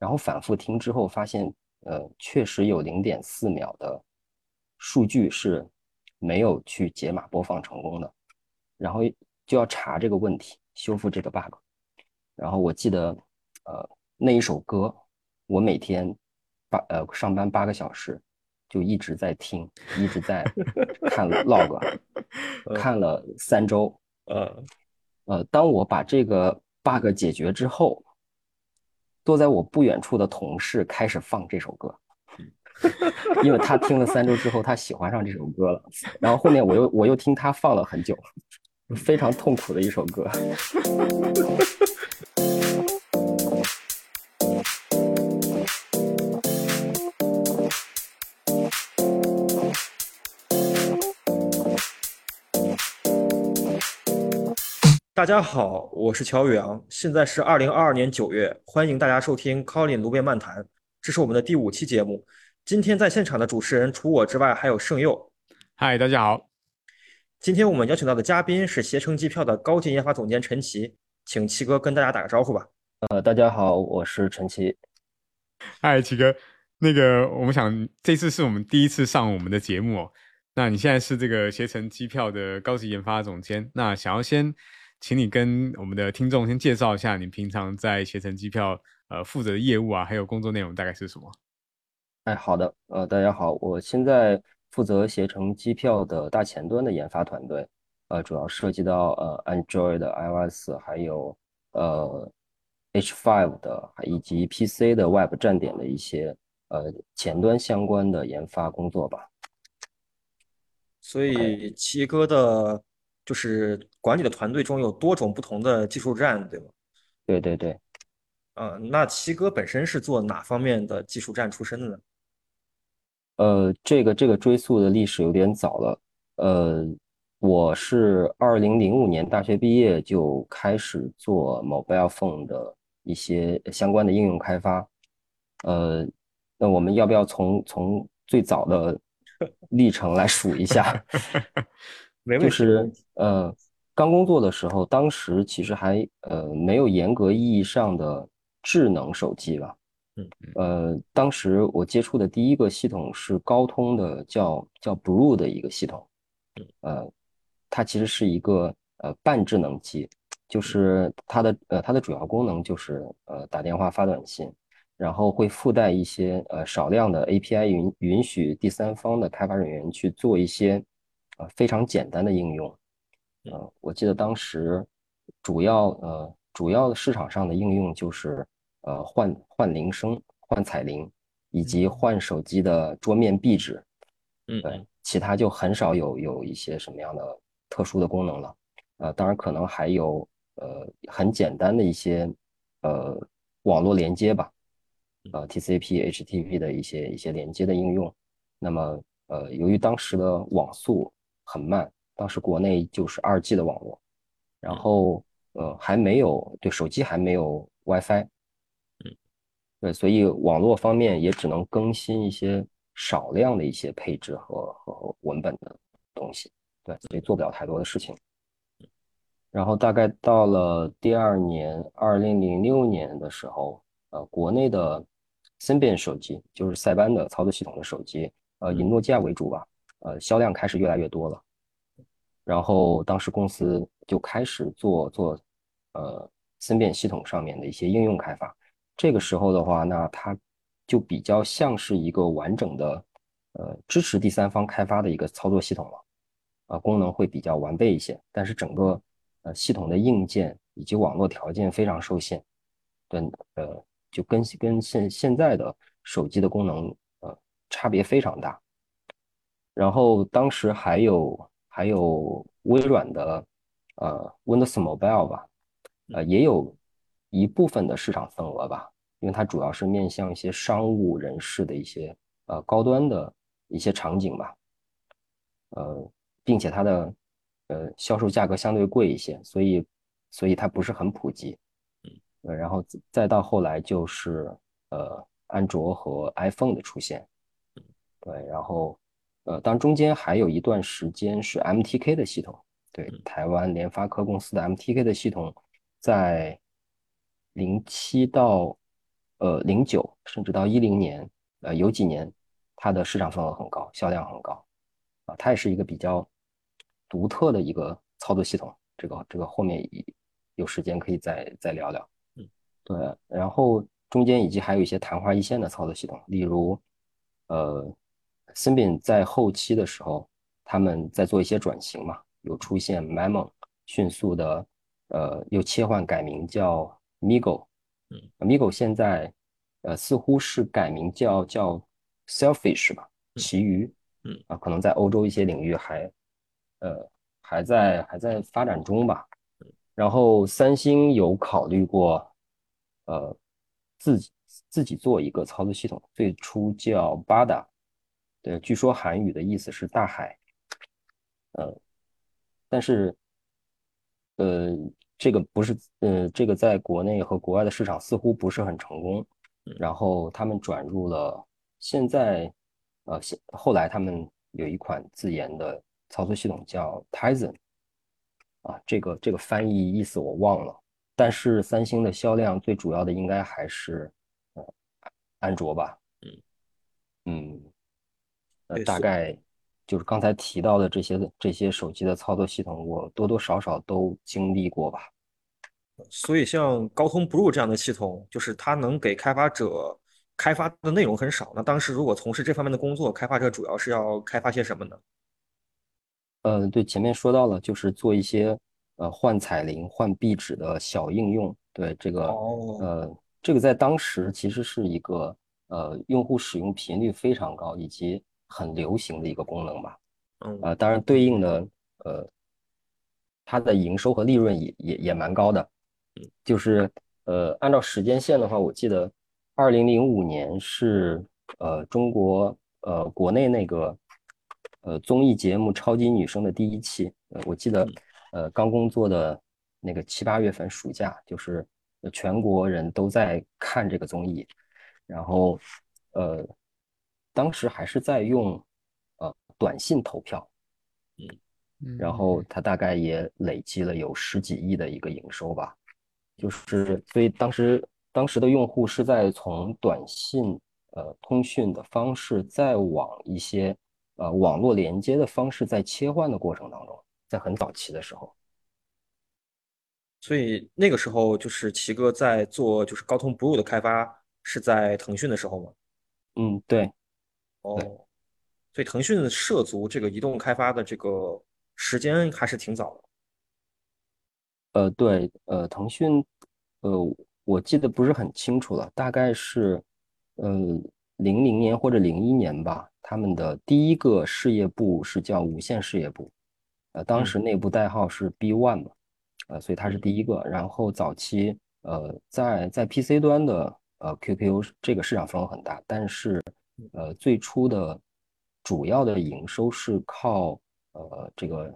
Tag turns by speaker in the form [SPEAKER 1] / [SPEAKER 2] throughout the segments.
[SPEAKER 1] 然后反复听之后发现，呃，确实有零点四秒的数据是没有去解码播放成功的，然后就要查这个问题，修复这个 bug。然后我记得，呃，那一首歌，我每天八呃上班八个小时，就一直在听，一直在看 log，看了三周。
[SPEAKER 2] 呃
[SPEAKER 1] 呃，当我把这个 bug 解决之后，坐在我不远处的同事开始放这首歌，因为他听了三周之后，他喜欢上这首歌了。然后后面我又我又听他放了很久，非常痛苦的一首歌。
[SPEAKER 2] 大家好，我是乔宇阳，现在是二零二二年九月，欢迎大家收听 Colin 卢边漫谈，这是我们的第五期节目。今天在现场的主持人除我之外还有盛佑。
[SPEAKER 3] 嗨，大家好。
[SPEAKER 2] 今天我们邀请到的嘉宾是携程机票的高级研发总监陈奇，请奇哥跟大家打个招呼吧。
[SPEAKER 1] 呃，大家好，我是陈奇。
[SPEAKER 3] 嗨，奇哥，那个我们想这次是我们第一次上我们的节目哦。那你现在是这个携程机票的高级研发总监，那想要先。请你跟我们的听众先介绍一下你平常在携程机票呃负责的业务啊，还有工作内容大概是什么？
[SPEAKER 1] 哎，好的，呃，大家好，我现在负责携程机票的大前端的研发团队，呃，主要涉及到呃 Android、iOS 还有呃 H5 的，以及 PC 的 Web 站点的一些呃前端相关的研发工作吧。
[SPEAKER 2] 所以七哥的。就是管理的团队中有多种不同的技术站，对吗？
[SPEAKER 1] 对对对。
[SPEAKER 2] 嗯，那七哥本身是做哪方面的技术站出身的呢？
[SPEAKER 1] 呃，这个这个追溯的历史有点早了。呃，我是二零零五年大学毕业就开始做 mobile phone 的一些相关的应用开发。呃，那我们要不要从从最早的历程来数一下？就是呃，刚工作的时候，当时其实还呃没有严格意义上的智能手机吧。
[SPEAKER 2] 嗯
[SPEAKER 1] 呃，当时我接触的第一个系统是高通的叫叫 Blue 的一个系统。呃，它其实是一个呃半智能机，就是它的呃它的主要功能就是呃打电话发短信，然后会附带一些呃少量的 API 允允许第三方的开发人员去做一些。呃，非常简单的应用，呃，我记得当时主要呃主要的市场上的应用就是呃换换铃声、换彩铃，以及换手机的桌面壁纸，
[SPEAKER 2] 嗯，
[SPEAKER 1] 对，其他就很少有有一些什么样的特殊的功能了，呃，当然可能还有呃很简单的一些呃网络连接吧，呃 TCP、HTTP 的一些一些连接的应用，那么呃由于当时的网速。很慢，当时国内就是二 G 的网络，然后呃还没有对手机还没有 WiFi，
[SPEAKER 2] 嗯，
[SPEAKER 1] 对，所以网络方面也只能更新一些少量的一些配置和和文本的东西，对，所以做不了太多的事情。然后大概到了第二年，二零零六年的时候，呃，国内的森变手机就是塞班的操作系统的手机，呃，以诺基亚为主吧。呃，销量开始越来越多了，然后当时公司就开始做做呃森变系统上面的一些应用开发。这个时候的话，那它就比较像是一个完整的呃支持第三方开发的一个操作系统了，啊，功能会比较完备一些，但是整个呃系统的硬件以及网络条件非常受限，对，呃，就跟跟现现在的手机的功能呃差别非常大。然后当时还有还有微软的呃 Windows Mobile 吧，呃也有一部分的市场份额吧，因为它主要是面向一些商务人士的一些呃高端的一些场景吧，呃，并且它的呃销售价格相对贵一些，所以所以它不是很普及，呃，然后再到后来就是呃安卓和 iPhone 的出现，对，然后。呃，当中间还有一段时间是 MTK 的系统，对，台湾联发科公司的 MTK 的系统，在零七到呃零九甚至到一零年，呃有几年它的市场份额很高，销量很高，啊，它也是一个比较独特的一个操作系统。这个这个后面有时间可以再再聊聊。
[SPEAKER 2] 嗯，
[SPEAKER 1] 对，然后中间以及还有一些昙花一现的操作系统，例如呃森饼在后期的时候，他们在做一些转型嘛，有出现 Memon，迅速的呃又切换改名叫 Migo。
[SPEAKER 2] 嗯
[SPEAKER 1] ，Migo 现在呃似乎是改名叫叫 Selfish 吧，其余，
[SPEAKER 2] 嗯
[SPEAKER 1] 啊，可能在欧洲一些领域还呃还在还在发展中吧。然后三星有考虑过呃自己自己做一个操作系统，最初叫 Bada，对，据说韩语的意思是大海，呃，但是呃。这个不是，呃，这个在国内和国外的市场似乎不是很成功，然后他们转入了现在，呃，现后来他们有一款自研的操作系统叫 Tizen，啊，这个这个翻译意思我忘了，但是三星的销量最主要的应该还是呃安卓吧，
[SPEAKER 2] 嗯。
[SPEAKER 1] 嗯，呃，大概。就是刚才提到的这些这些手机的操作系统，我多多少少都经历过吧。
[SPEAKER 2] 所以像高通 Blue 这样的系统，就是它能给开发者开发的内容很少。那当时如果从事这方面的工作，开发者主要是要开发些什么呢？
[SPEAKER 1] 呃，对，前面说到了，就是做一些呃换彩铃、换壁纸的小应用。对这个，
[SPEAKER 2] 哦、
[SPEAKER 1] 呃，这个在当时其实是一个呃用户使用频率非常高以及。很流行的一个功能吧，
[SPEAKER 2] 嗯，
[SPEAKER 1] 啊，当然对应的呃，它的营收和利润也也也蛮高的，
[SPEAKER 2] 嗯，
[SPEAKER 1] 就是呃，按照时间线的话，我记得二零零五年是呃中国呃国内那个呃综艺节目《超级女声》的第一期，呃，我记得呃刚工作的那个七八月份暑假，就是全国人都在看这个综艺，然后呃。当时还是在用，呃，短信投票，
[SPEAKER 2] 嗯，
[SPEAKER 1] 然后它大概也累积了有十几亿的一个营收吧，就是所以当时当时的用户是在从短信呃通讯的方式，再往一些呃网络连接的方式在切换的过程当中，在很早期的时候，
[SPEAKER 2] 所以那个时候就是奇哥在做就是高通 Blue 的开发是在腾讯的时候吗？
[SPEAKER 1] 嗯，对。
[SPEAKER 2] 哦，所以腾讯涉足这个移动开发的这个时间还是挺早的。
[SPEAKER 1] 呃，对，呃，腾讯，呃，我记得不是很清楚了，大概是，呃，零零年或者零一年吧。他们的第一个事业部是叫无线事业部，呃，当时内部代号是 B One 嘛，呃，所以它是第一个。然后早期，呃，在在 PC 端的呃 QQ 这个市场份额很大，但是。呃，最初的主要的营收是靠呃这个，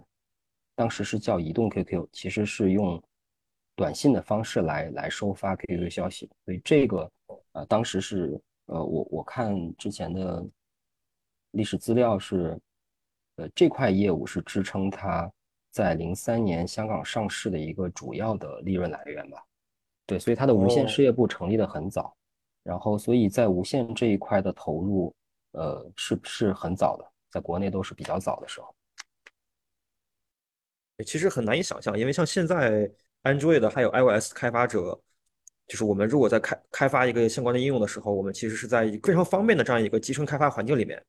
[SPEAKER 1] 当时是叫移动 QQ，其实是用短信的方式来来收发 QQ 消息，所以这个呃当时是呃我我看之前的历史资料是，呃这块业务是支撑它在零三年香港上市的一个主要的利润来源吧，对，所以它的无线事业部成立的很早。然后，所以在无线这一块的投入，呃，是是很早的，在国内都是比较早的时候。
[SPEAKER 2] 其实很难以想象，因为像现在 Android 还有 iOS 开发者，就是我们如果在开开发一个相关的应用的时候，我们其实是在非常方便的这样一个集成开发环境里面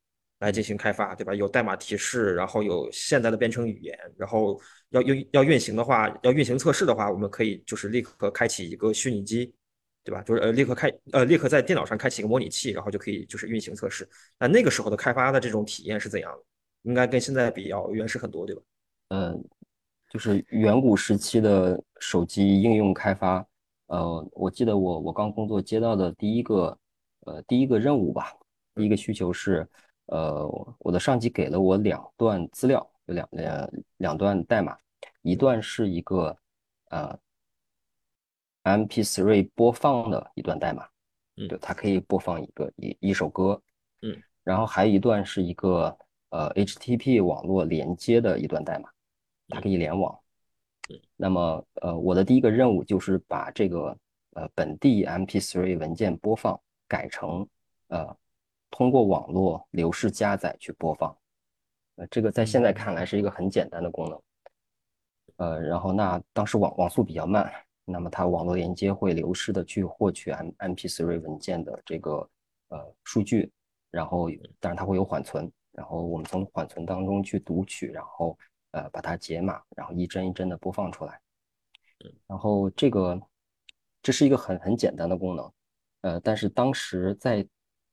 [SPEAKER 2] 来进行开发，对吧？有代码提示，然后有现代的编程语言，然后要运要运行的话，要运行测试的话，我们可以就是立刻开启一个虚拟机。对吧？就是呃，立刻开呃，立刻在电脑上开启一个模拟器，然后就可以就是运行测试。那那个时候的开发的这种体验是怎样的？应该跟现在比要原始很多，对吧？
[SPEAKER 1] 嗯，就是远古时期的手机应用开发。呃，我记得我我刚工作接到的第一个呃第一个任务吧，第一个需求是呃我的上级给了我两段资料，有两两两段代码，一段是一个呃。MP3 播放的一段代码，
[SPEAKER 2] 嗯，
[SPEAKER 1] 对，它可以播放一个一一首歌，
[SPEAKER 2] 嗯，
[SPEAKER 1] 然后还有一段是一个呃 HTTP 网络连接的一段代码，它可以联网，
[SPEAKER 2] 嗯，
[SPEAKER 1] 那么呃我的第一个任务就是把这个呃本地 MP3 文件播放改成呃通过网络流式加载去播放。呃，这个在现在看来是一个很简单的功能。呃，然后那当时网网速比较慢，那么它网络连接会流失的去获取 M MP3 文件的这个呃数据，然后当然它会有缓存，然后我们从缓存当中去读取，然后呃把它解码，然后一帧一帧的播放出来。然后这个这是一个很很简单的功能，呃，但是当时在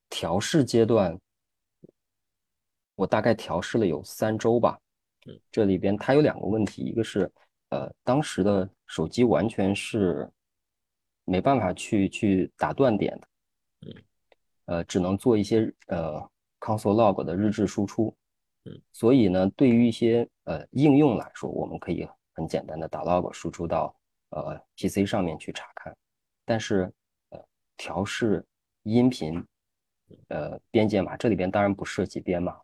[SPEAKER 1] 调试阶段，我大概调试了有三周吧。这里边它有两个问题，一个是呃当时的手机完全是没办法去去打断点的，呃，只能做一些呃 console log 的日志输出。所以呢，对于一些呃应用来说，我们可以很简单的打 log 输出到呃 PC 上面去查看，但是呃调试音频呃编解码，这里边当然不涉及编码。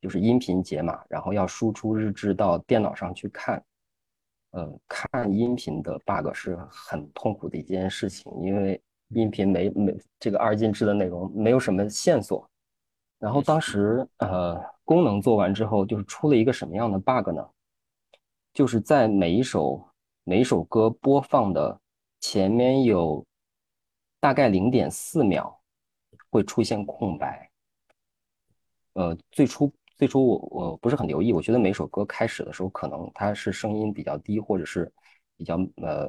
[SPEAKER 1] 就是音频解码，然后要输出日志到电脑上去看，呃，看音频的 bug 是很痛苦的一件事情，因为音频没没这个二进制的内容没有什么线索。然后当时呃功能做完之后，就是出了一个什么样的 bug 呢？就是在每一首每一首歌播放的前面有大概零点四秒会出现空白，呃，最初。最初我我不是很留意，我觉得每首歌开始的时候，可能它是声音比较低，或者是比较呃，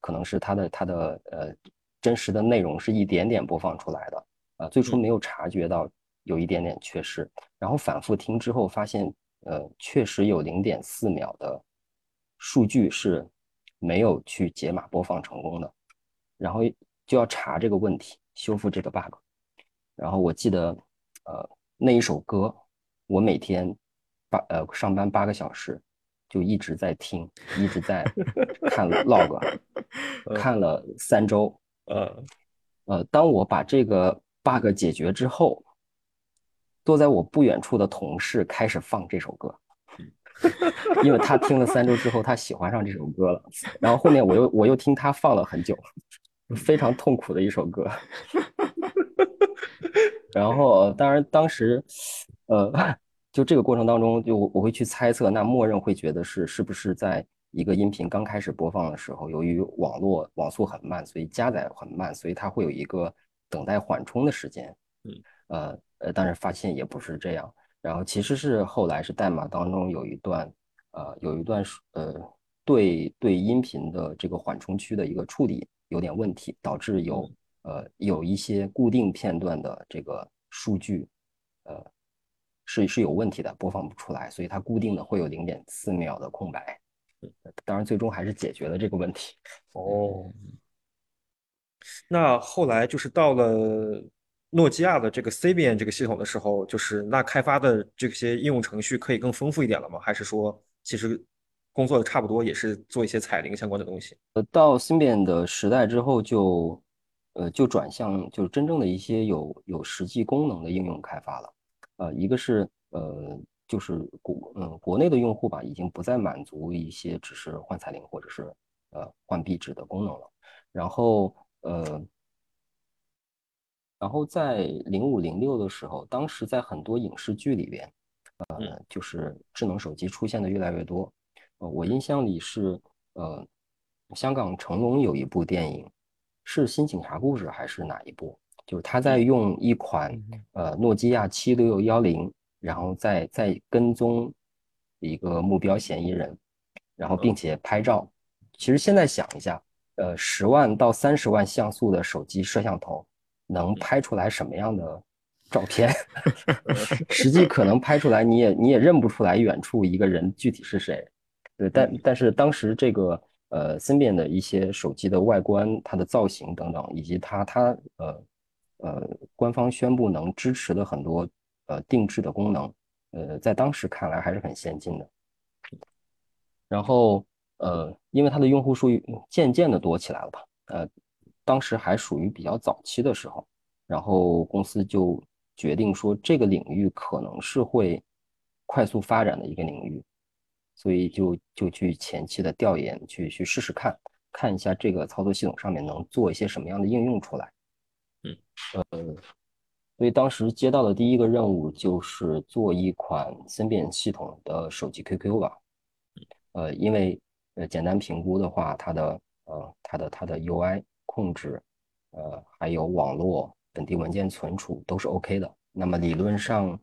[SPEAKER 1] 可能是它的它的呃真实的内容是一点点播放出来的，呃，最初没有察觉到有一点点缺失，然后反复听之后发现，呃，确实有零点四秒的数据是没有去解码播放成功的，然后就要查这个问题，修复这个 bug，然后我记得呃那一首歌。我每天八呃上班八个小时，就一直在听，一直在看 log，看了三周。呃呃，当我把这个 bug 解决之后，坐在我不远处的同事开始放这首歌，因为他听了三周之后，他喜欢上这首歌了。然后后面我又我又听他放了很久，非常痛苦的一首歌。然后当然当时。呃，就这个过程当中，就我我会去猜测，那默认会觉得是是不是在一个音频刚开始播放的时候，由于网络网速很慢，所以加载很慢，所以它会有一个等待缓冲的时间。嗯，呃呃，但是发现也不是这样，然后其实是后来是代码当中有一段，呃，有一段呃对对音频的这个缓冲区的一个处理有点问题，导致有呃有一些固定片段的这个数据，呃。是是有问题的，播放不出来，所以它固定的会有零点四秒的空白。当然，最终还是解决了这个问题。
[SPEAKER 2] 哦，那后来就是到了诺基亚的这个 Symbian 这个系统的时候，就是那开发的这些应用程序可以更丰富一点了吗？还是说其实工作的差不多，也是做一些彩铃相关的东西？
[SPEAKER 1] 呃，到 Symbian 的时代之后，就呃就转向就是真正的一些有有实际功能的应用开发了。呃，一个是呃，就是国嗯国内的用户吧，已经不再满足一些只是换彩铃或者是呃换壁纸的功能了。然后呃，然后在零五零六的时候，当时在很多影视剧里边，呃，就是智能手机出现的越来越多。呃，我印象里是呃，香港成龙有一部电影，是《新警察故事》还是哪一部？就是他在用一款呃诺基亚七六幺零，然后再再跟踪一个目标嫌疑人，然后并且拍照。其实现在想一下，呃，十万到三十万像素的手机摄像头能拍出来什么样的照片？实际可能拍出来你也你也认不出来远处一个人具体是谁。对，但但是当时这个呃森变的一些手机的外观、它的造型等等，以及它它呃。呃，官方宣布能支持的很多呃定制的功能，呃，在当时看来还是很先进的。然后呃，因为它的用户数渐渐的多起来了吧，呃，当时还属于比较早期的时候，然后公司就决定说这个领域可能是会快速发展的一个领域，所以就就去前期的调研，去去试试看，看一下这个操作系统上面能做一些什么样的应用出来。
[SPEAKER 2] 嗯，
[SPEAKER 1] 呃，所以当时接到的第一个任务就是做一款森变系统的手机 QQ 吧。呃，因为呃简单评估的话，它的呃它的它的 UI 控制，呃还有网络本地文件存储都是 OK 的。那么理论上，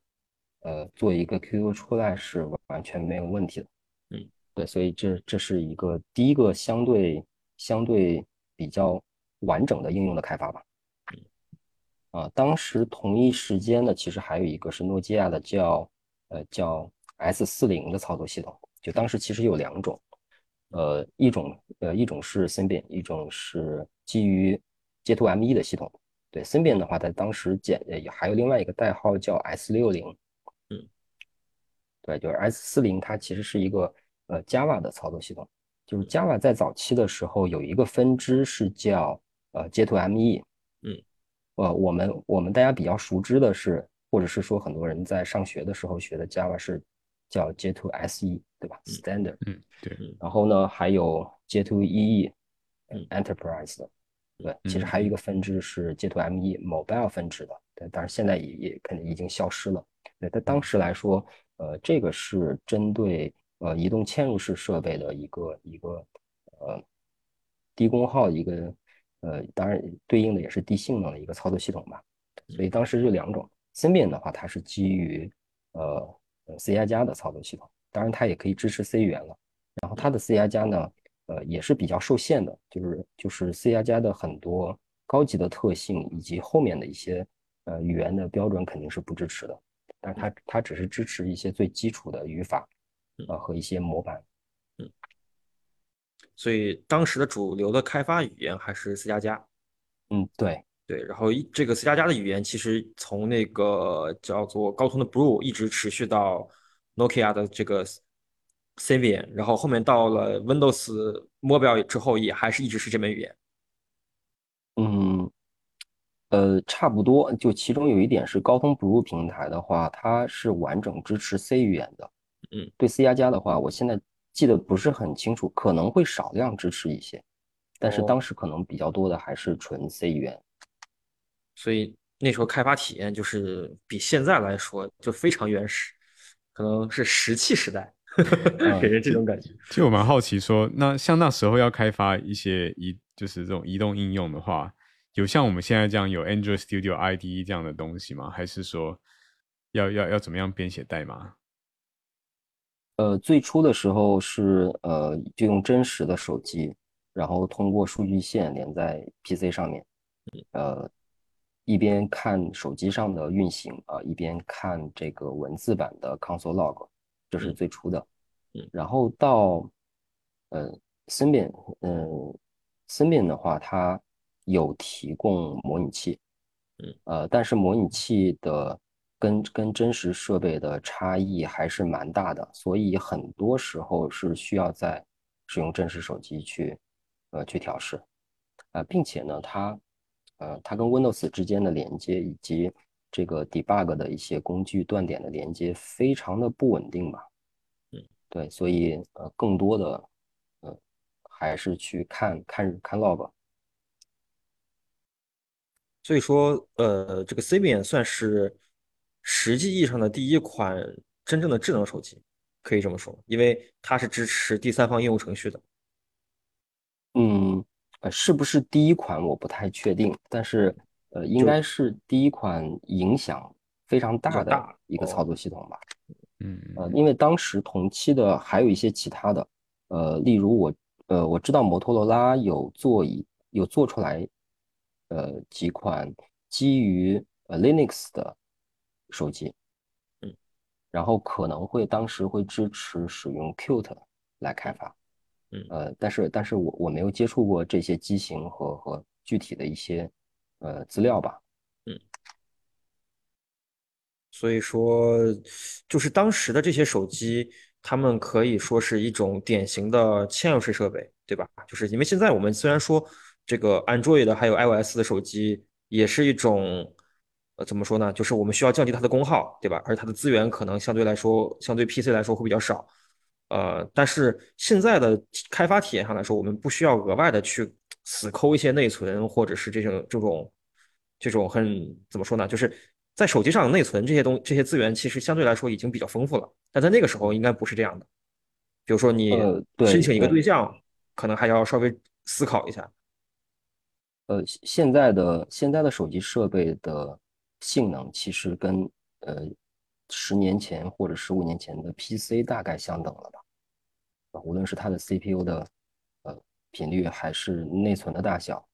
[SPEAKER 1] 呃做一个 QQ 出来是完全没有问题的。
[SPEAKER 2] 嗯，
[SPEAKER 1] 对，所以这这是一个第一个相对相对比较完整的应用的开发吧。啊，当时同一时间呢，其实还有一个是诺基亚的叫呃叫 S 四零的操作系统。就当时其实有两种，呃，一种呃一种是 Symbian，，一种是基于 J2ME 的系统。对，Symbian 的话，在当时简也还有另外一个代号叫 S 六零。
[SPEAKER 2] 嗯，
[SPEAKER 1] 对，就是 S 四零，它其实是一个呃 Java 的操作系统。就是 Java 在早期的时候有一个分支是叫呃 J2ME。
[SPEAKER 2] 嗯，
[SPEAKER 1] 呃，我们我们大家比较熟知的是，或者是说很多人在上学的时候学的 Java 是叫 J2SE。对吧？Standard，
[SPEAKER 3] 嗯，对。
[SPEAKER 1] 然后呢，还有 J2EE，
[SPEAKER 2] 嗯
[SPEAKER 1] ，Enterprise 的，对。
[SPEAKER 3] 嗯
[SPEAKER 1] 其实还有一个分支是 J2ME Mobile 分支的，对。但是现在也也肯定已经消失了。对，在当时来说，呃，这个是针对呃移动嵌入式设备的一个一个呃低功耗一个呃，当然对应的也是低性能的一个操作系统吧。所以当时就两种。森变的话，它是基于呃呃 C 加加的操作系统。当然，它也可以支持 C 语言了。然后它的 C 加加呢，呃，也是比较受限的，就是就是 C 加加的很多高级的特性以及后面的一些呃语言的标准肯定是不支持的。但是它它只是支持一些最基础的语法，啊和一些模板。
[SPEAKER 2] 嗯，所以当时的主流的开发语言还是 C 加加。
[SPEAKER 1] 嗯，对
[SPEAKER 2] 对。然后这个 C 加加的语言其实从那个叫做高通的 Blue 一直持续到。Nokia 的这个 Symbian，然后后面到了 Windows Mobile 之后，也还是一直是这门语言。
[SPEAKER 1] 嗯，呃，差不多。就其中有一点是，高通 Blue 平台的话，它是完整支持 C 语言的。
[SPEAKER 2] 嗯，
[SPEAKER 1] 对 C 加加的话，我现在记得不是很清楚，可能会少量支持一些，但是当时可能比较多的还是纯 C 语言。
[SPEAKER 2] 所以那时候开发体验就是比现在来说就非常原始。可能是石器时代，给人这种感觉。
[SPEAKER 3] 其实我蛮好奇，说那像那时候要开发一些移，就是这种移动应用的话，有像我们现在这样有 Android Studio IDE 这样的东西吗？还是说要要要怎么样编写代码？
[SPEAKER 1] 呃，最初的时候是呃，就用真实的手机，然后通过数据线连在 PC 上面，呃。一边看手机上的运行啊，一边看这个文字版的 console log，这是最初的。
[SPEAKER 2] 嗯，
[SPEAKER 1] 然后到呃，Simian，，嗯，，Simian 的话，它有提供模拟器，
[SPEAKER 2] 嗯，
[SPEAKER 1] 呃，但是模拟器的跟跟真实设备的差异还是蛮大的，所以很多时候是需要在使用真实手机去呃去调试，啊，并且呢，它。呃，它跟 Windows 之间的连接以及这个 debug 的一些工具断点的连接非常的不稳定吧？
[SPEAKER 2] 嗯，
[SPEAKER 1] 对，所以呃，更多的呃还是去看看看 log。
[SPEAKER 2] 所以说，呃，这个 Symbian 算是实际意义上的第一款真正的智能手机，可以这么说，因为它是支持第三方应用程序的。
[SPEAKER 1] 嗯。呃，是不是第一款我不太确定，但是呃，应该是第一款影响非常大的一个操作系统吧。
[SPEAKER 3] 嗯，
[SPEAKER 1] 呃，因为当时同期的还有一些其他的，呃，例如我呃我知道摩托罗拉有做一有做出来，呃几款基于呃 Linux 的手机，
[SPEAKER 2] 嗯，
[SPEAKER 1] 然后可能会当时会支持使用 Qt 来开发。嗯。呃，但是但是我我没有接触过这些机型和和具体的一些呃资料吧，
[SPEAKER 2] 嗯，所以说就是当时的这些手机，他们可以说是一种典型的嵌入式设备，对吧？就是因为现在我们虽然说这个 Android 的还有 iOS 的手机也是一种呃怎么说呢？就是我们需要降低它的功耗，对吧？而它的资源可能相对来说相对 PC 来说会比较少。呃，但是现在的开发体验上来说，我们不需要额外的去死抠一些内存，或者是这种这种这种很怎么说呢？就是在手机上内存这些东这些资源，其实相对来说已经比较丰富了。但在那个时候应该不是这样的。比如说你申请一个对象，可能还要稍微思考一下。
[SPEAKER 1] 呃，现在的现在的手机设备的性能其实跟呃十年前或者十五年前的 PC 大概相等了吧？无论是它的 CPU 的呃频率还是内存的大小，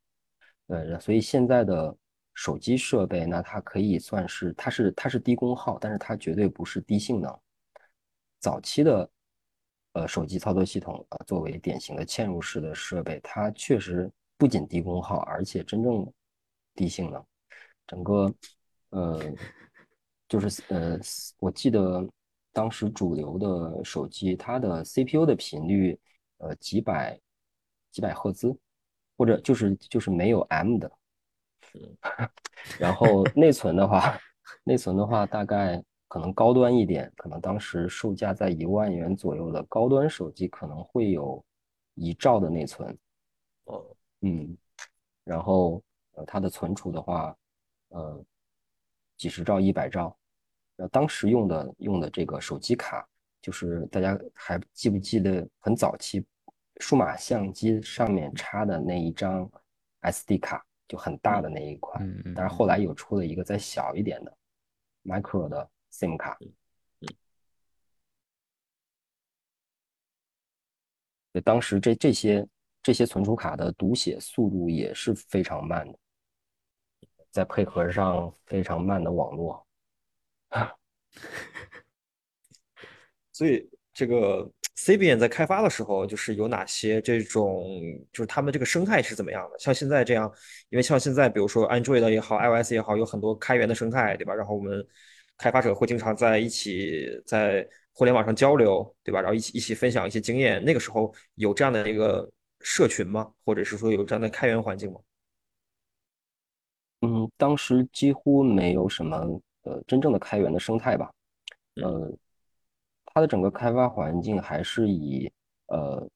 [SPEAKER 1] 呃，所以现在的手机设备那它可以算是它是它是低功耗，但是它绝对不是低性能。早期的呃手机操作系统啊，作为典型的嵌入式的设备，它确实。不仅低功耗，而且真正低性能。整个，呃，就是呃，我记得当时主流的手机，它的 CPU 的频率，呃，几百几百赫兹，或者就是就是没有 M 的。然后内存的话，内存的话，大概可能高端一点，可能当时售价在一万元左右的高端手机可能会有一兆的内存。
[SPEAKER 2] 哦。
[SPEAKER 1] 嗯，然后呃，它的存储的话，呃，几十兆、一百兆。呃，当时用的用的这个手机卡，就是大家还记不记得很早期数码相机上面插的那一张 SD 卡，就很大的那一款。
[SPEAKER 3] 嗯嗯。
[SPEAKER 1] 但是后来有出了一个再小一点的 micro 的 SIM 卡。对，当时这这些。这些存储卡的读写速度也是非常慢的，再配合上非常慢的网络，
[SPEAKER 2] 所以这个 c b n 在开发的时候，就是有哪些这种，就是他们这个生态是怎么样的？像现在这样，因为像现在，比如说 Android 也好，iOS 也好，有很多开源的生态，对吧？然后我们开发者会经常在一起在互联网上交流，对吧？然后一起一起分享一些经验。那个时候有这样的一个。社群吗？或者是说有这样的开源环境吗？
[SPEAKER 1] 嗯，当时几乎没有什么呃真正的开源的生态吧。呃，它的整个开发环境还是以呃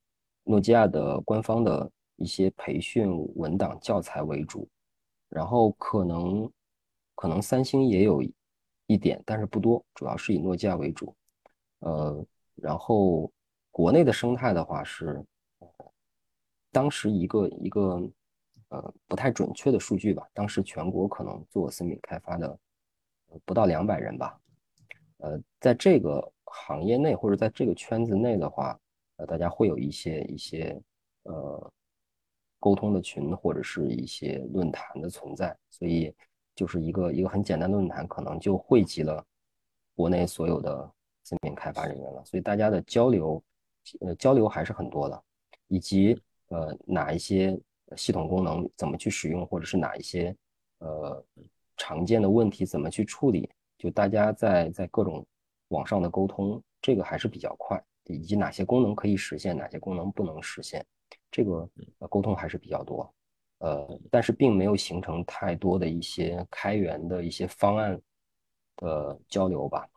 [SPEAKER 1] 诺基亚的官方的一些培训文档教材为主，然后可能可能三星也有一点，但是不多，主要是以诺基亚为主。呃，然后国内的生态的话是。当时一个一个呃不太准确的数据吧，当时全国可能做森米开发的不到两百人吧，呃，在这个行业内或者在这个圈子内的话，呃，大家会有一些一些呃沟通的群或者是一些论坛的存在，所以就是一个一个很简单的论坛，可能就汇集了国内所有的森米开发人员了，所以大家的交流呃交流还是很多的，以及。呃，哪一些系统功能怎么去使用，或者是哪一些呃常见的问题怎么去处理？就大家在在各种网上的沟通，这个还是比较快，以及哪些功能可以实现，哪些功能不能实现，这个沟通还是比较多。呃，但是并没有形成太多的一些开源的一些方案的交流吧。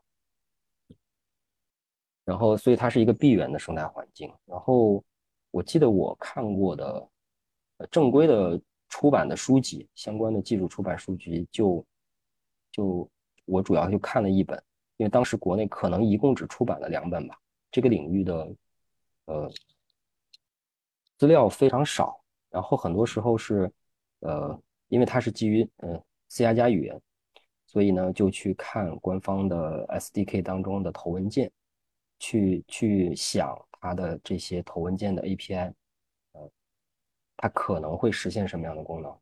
[SPEAKER 1] 然后，所以它是一个闭源的生态环境。然后。我记得我看过的，呃，正规的出版的书籍，相关的技术出版书籍，就就我主要就看了一本，因为当时国内可能一共只出版了两本吧。这个领域的，呃，资料非常少，然后很多时候是，呃，因为它是基于嗯 C 加加语言，所以呢就去看官方的 SDK 当中的头文件，去去想。它的这些头文件的 API，它可能会实现什么样的功能？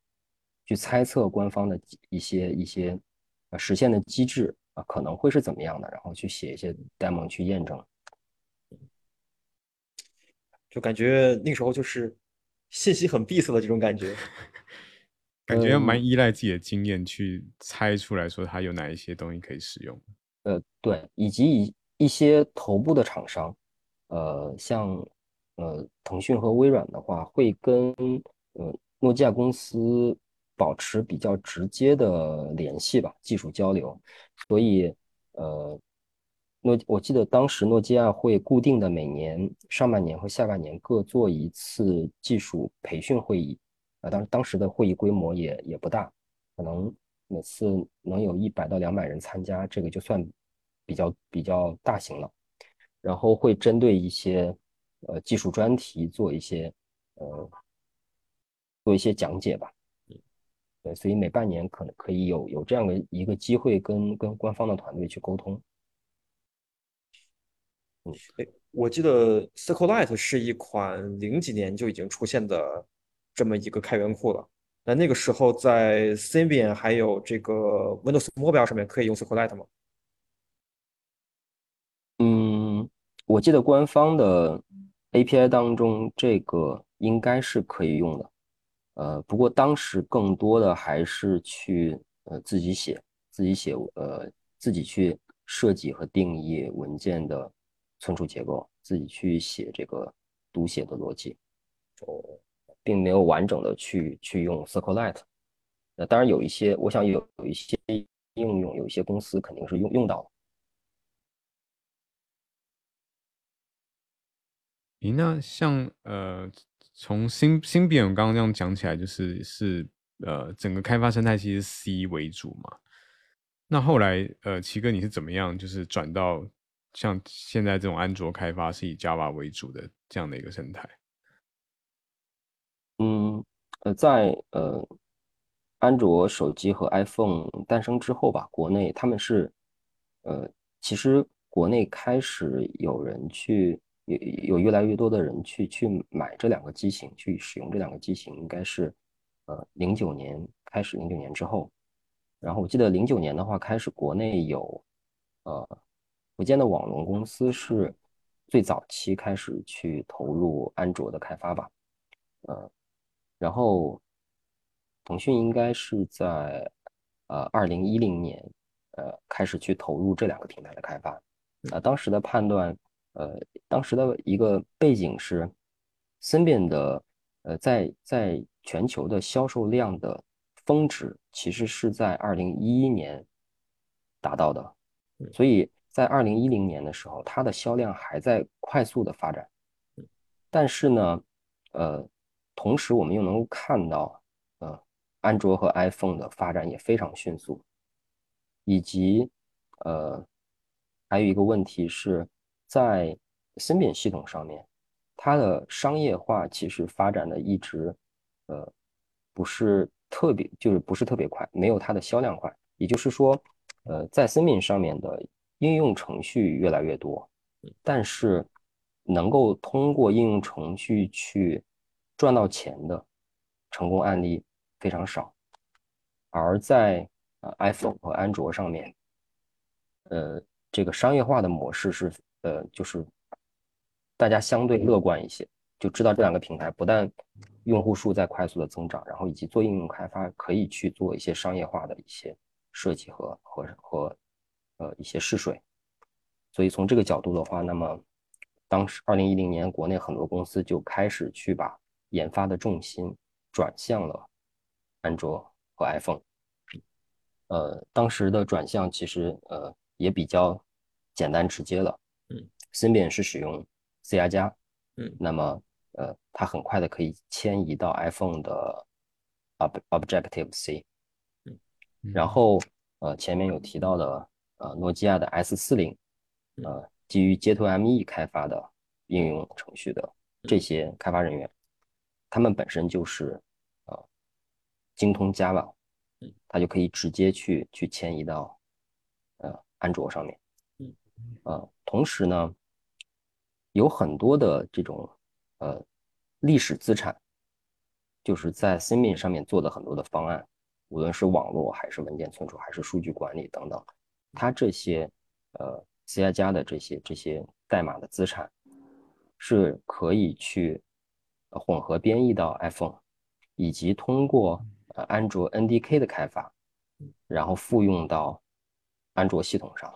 [SPEAKER 1] 去猜测官方的一些一些呃实现的机制啊，可能会是怎么样的？然后去写一些 demo 去验证。
[SPEAKER 2] 就感觉那时候就是信息很闭塞的这种感觉，
[SPEAKER 3] 感觉蛮依赖自己的经验去猜出来说它有哪一些东西可以使用。
[SPEAKER 1] 呃，对，以及一一些头部的厂商。呃，像呃腾讯和微软的话，会跟呃诺基亚公司保持比较直接的联系吧，技术交流。所以呃，诺，我记得当时诺基亚会固定的每年上半年和下半年各做一次技术培训会议，啊，当当时的会议规模也也不大，可能每次能有一百到两百人参加，这个就算比较比较大型了。然后会针对一些呃技术专题做一些呃做一些讲解吧。对，所以每半年可能可以有有这样的一个机会跟跟官方的团队去沟通。
[SPEAKER 2] 嗯，哎，我记得 Circlelight 是一款零几年就已经出现的这么一个开源库了。那那个时候在 Symbian 还有这个 Windows Mobile 上面可以用 Circlelight 吗？
[SPEAKER 1] 嗯，我记得官方的 API 当中这个应该是可以用的。呃，不过当时更多的还是去呃自己写，自己写呃自己去设计和定义文件的存储结构，自己去写这个读写的逻辑，哦，并没有完整的去去用 SQLite。那当然有一些，我想有有一些应用，有一些公司肯定是用用到了。
[SPEAKER 3] 咦，那像呃。从新新变，我刚刚这样讲起来，就是是呃，整个开发生态其实 C 为主嘛。那后来呃，奇哥你是怎么样，就是转到像现在这种安卓开发是以 Java 为主的这样的一个生态？
[SPEAKER 1] 嗯，呃，在呃安卓手机和 iPhone 诞生之后吧，国内他们是呃，其实国内开始有人去。有有越来越多的人去去买这两个机型，去使用这两个机型，应该是呃零九年开始，零九年之后，然后我记得零九年的话，开始国内有呃福建的网龙公司是最早期开始去投入安卓的开发吧，呃，然后腾讯应该是在呃二零一零年呃开始去投入这两个平台的开发，啊，当时的判断。呃，当时的一个背景是，森变的呃，在在全球的销售量的峰值，其实是在二零一一年达到的，所以在二零一零年的时候，它的销量还在快速的发展。但是呢，呃，同时我们又能够看到，呃，安卓和 iPhone 的发展也非常迅速，以及呃，还有一个问题是。在芯片系统上面，它的商业化其实发展的一直，呃，不是特别，就是不是特别快，没有它的销量快。也就是说，呃，在芯片上面的应用程序越来越多，但是能够通过应用程序去赚到钱的成功案例非常少。而在呃 iPhone 和安卓上面，呃，这个商业化的模式是。呃，就是大家相对乐观一些，就知道这两个平台不但用户数在快速的增长，然后以及做应用开发可以去做一些商业化的一些设计和和和呃一些试水。所以从这个角度的话，那么当时二零一零年国内很多公司就开始去把研发的重心转向了安卓和 iPhone。呃，当时的转向其实呃也比较简单直接了。
[SPEAKER 2] 嗯
[SPEAKER 1] ，Symbian 是使用 C 加加，
[SPEAKER 2] 嗯，
[SPEAKER 1] 那么呃，它很快的可以迁移到 iPhone 的 Ob Objective C，
[SPEAKER 2] 嗯，
[SPEAKER 1] 然后呃前面有提到的呃诺基亚的 S 四零，呃基于 J2ME 开发的应用程序的这些开发人员，他们本身就是呃精通 Java，
[SPEAKER 2] 嗯，
[SPEAKER 1] 他就可以直接去去迁移到呃安卓上面。呃，同时呢，有很多的这种呃历史资产，就是在 Symbian 上面做的很多的方案，无论是网络还是文件存储还是数据管理等等，它这些呃 C 加加的这些这些代码的资产，是可以去混合编译到 iPhone，以及通过呃安卓 NDK 的开发，然后复用到安卓系统上。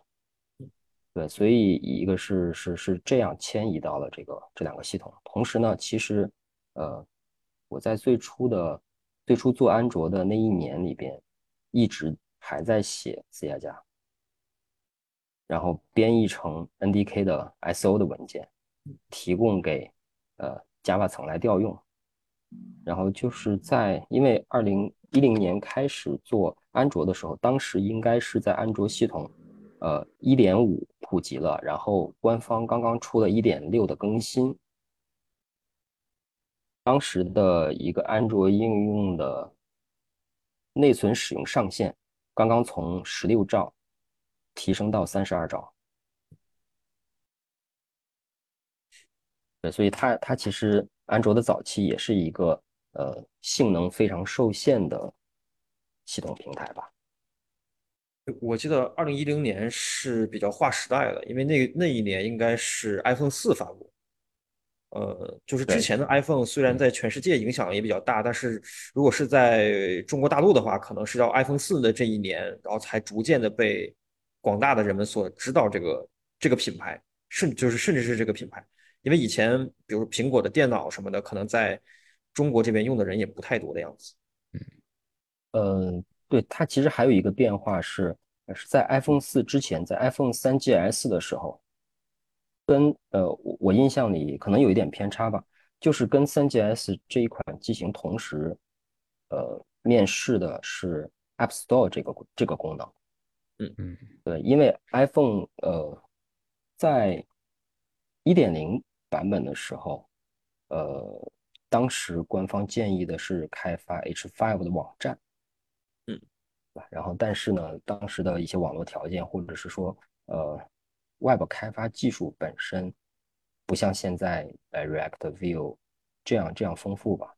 [SPEAKER 1] 对，所以一个是是是这样迁移到了这个这两个系统。同时呢，其实，呃，我在最初的最初做安卓的那一年里边，一直还在写 C 加加。然后编译成 NDK 的 SO 的文件，提供给呃 Java 层来调用。然后就是在因为二零一零年开始做安卓的时候，当时应该是在安卓系统呃一点五普及了，然后官方刚刚出了一点六的更新。当时的一个安卓应用的内存使用上限刚刚从十六兆提升到三十二兆。对，所以它它其实安卓的早期也是一个呃性能非常受限的系统平台吧。
[SPEAKER 2] 我记得二零一零年是比较划时代的，因为那那一年应该是 iPhone 四发布。呃，就是之前的 iPhone 虽然在全世界影响也比较大，但是如果是在中国大陆的话，可能是到 iPhone 四的这一年，然后才逐渐的被广大的人们所知道这个这个品牌，甚就是甚至是这个品牌。因为以前，比如苹果的电脑什么的，可能在中国这边用的人也不太多的样子。
[SPEAKER 1] 嗯，呃，对，它其实还有一个变化是，是在 iPhone 四之前，在 iPhone 三 GS 的时候，跟呃，我我印象里可能有一点偏差吧，就是跟三 GS 这一款机型同时，呃，面试的是 App Store 这个这个功能。
[SPEAKER 2] 嗯嗯，
[SPEAKER 1] 对，因为 iPhone 呃，在一点零版本的时候，呃，当时官方建议的是开发 H5 的网站，
[SPEAKER 2] 嗯，
[SPEAKER 1] 然后但是呢，当时的一些网络条件或者是说，呃，Web 开发技术本身不像现在呃 React、Vue 这样这样丰富吧，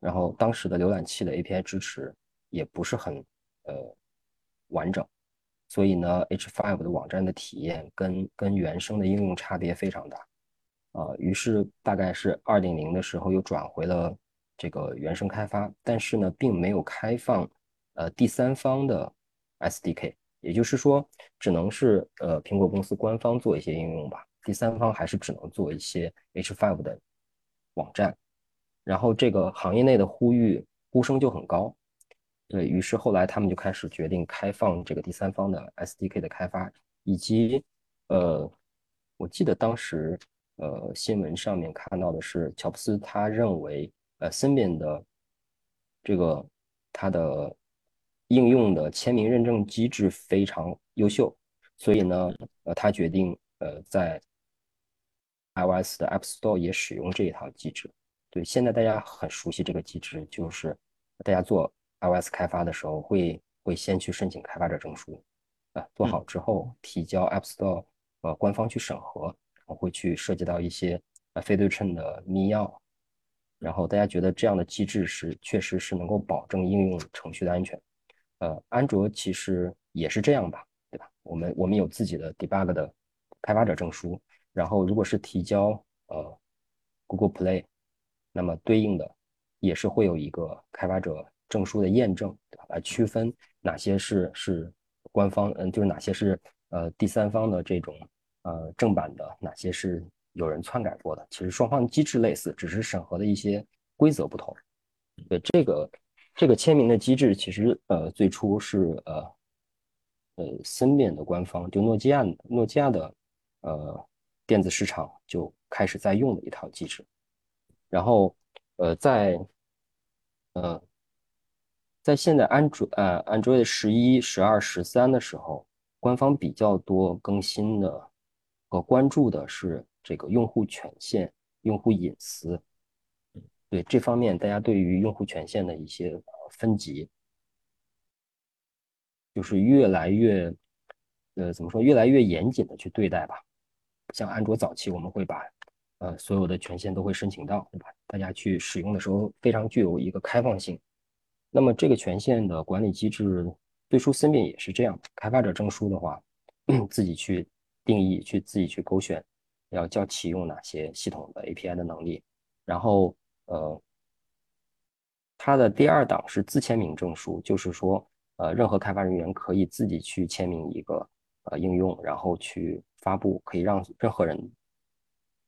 [SPEAKER 1] 然后当时的浏览器的 API 支持也不是很呃完整。所以呢，H5 的网站的体验跟跟原生的应用差别非常大，啊，于是大概是二点零的时候又转回了这个原生开发，但是呢，并没有开放呃第三方的 SDK，也就是说，只能是呃苹果公司官方做一些应用吧，第三方还是只能做一些 H5 的网站，然后这个行业内的呼吁呼声就很高。对于是，后来他们就开始决定开放这个第三方的 SDK 的开发，以及呃，我记得当时呃新闻上面看到的是，乔布斯他认为呃 Simian 的这个它的应用的签名认证机制非常优秀，所以呢呃他决定呃在 iOS 的 App Store 也使用这一套机制。对，现在大家很熟悉这个机制，就是大家做。iOS 开发的时候会会先去申请开发者证书，啊，做好之后提交 App Store 呃官方去审核，然后会去涉及到一些呃非对称的密钥，然后大家觉得这样的机制是确实是能够保证应用程序的安全，呃，安卓其实也是这样吧，对吧？我们我们有自己的 debug 的开发者证书，然后如果是提交呃 Google Play，那么对应的也是会有一个开发者。证书的验证，对吧？来区分哪些是是官方，嗯，就是哪些是呃第三方的这种呃正版的，哪些是有人篡改过的。其实双方机制类似，只是审核的一些规则不同。对这个这个签名的机制，其实呃最初是呃呃森变的官方，就诺基亚诺基亚的呃电子市场就开始在用的一套机制。然后呃在呃。在现在安卓呃 Android 十一、十二、十三的时候，官方比较多更新的和关注的是这个用户权限、用户隐私。对这方面，大家对于用户权限的一些分级，就是越来越呃怎么说，越来越严谨的去对待吧。像安卓早期，我们会把呃所有的权限都会申请到，对吧？大家去使用的时候，非常具有一个开放性。那么这个权限的管理机制，最初森变也是这样。开发者证书的话，自己去定义，去自己去勾选，要叫启用哪些系统的 API 的能力。然后，呃，它的第二档是自签名证书，就是说，呃，任何开发人员可以自己去签名一个呃应用，然后去发布，可以让任何人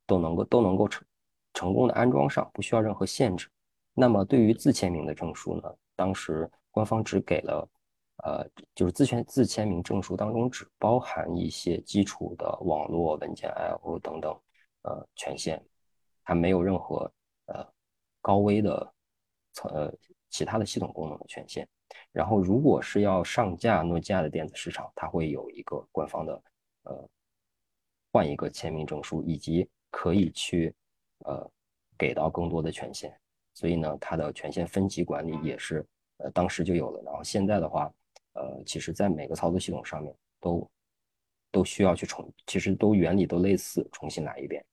[SPEAKER 1] 都能够都能够成成功的安装上，不需要任何限制。那么对于自签名的证书呢？当时官方只给了呃，就是自签自签名证书当中只包含一些基础的网络文件 I/O 等等呃权限，它没有任何呃高危的呃其他的系统功能的权限。然后，如果是要上架诺基亚的电子市场，它会有一个官方的呃换一个签名证书，以及可以去呃给到更多的权限。所以呢，它的权限分级管理也是呃当时就有了。然后现在的话，呃，其实在每个操作系统上面都都需要去重，其实都原理都类似，重新来一遍。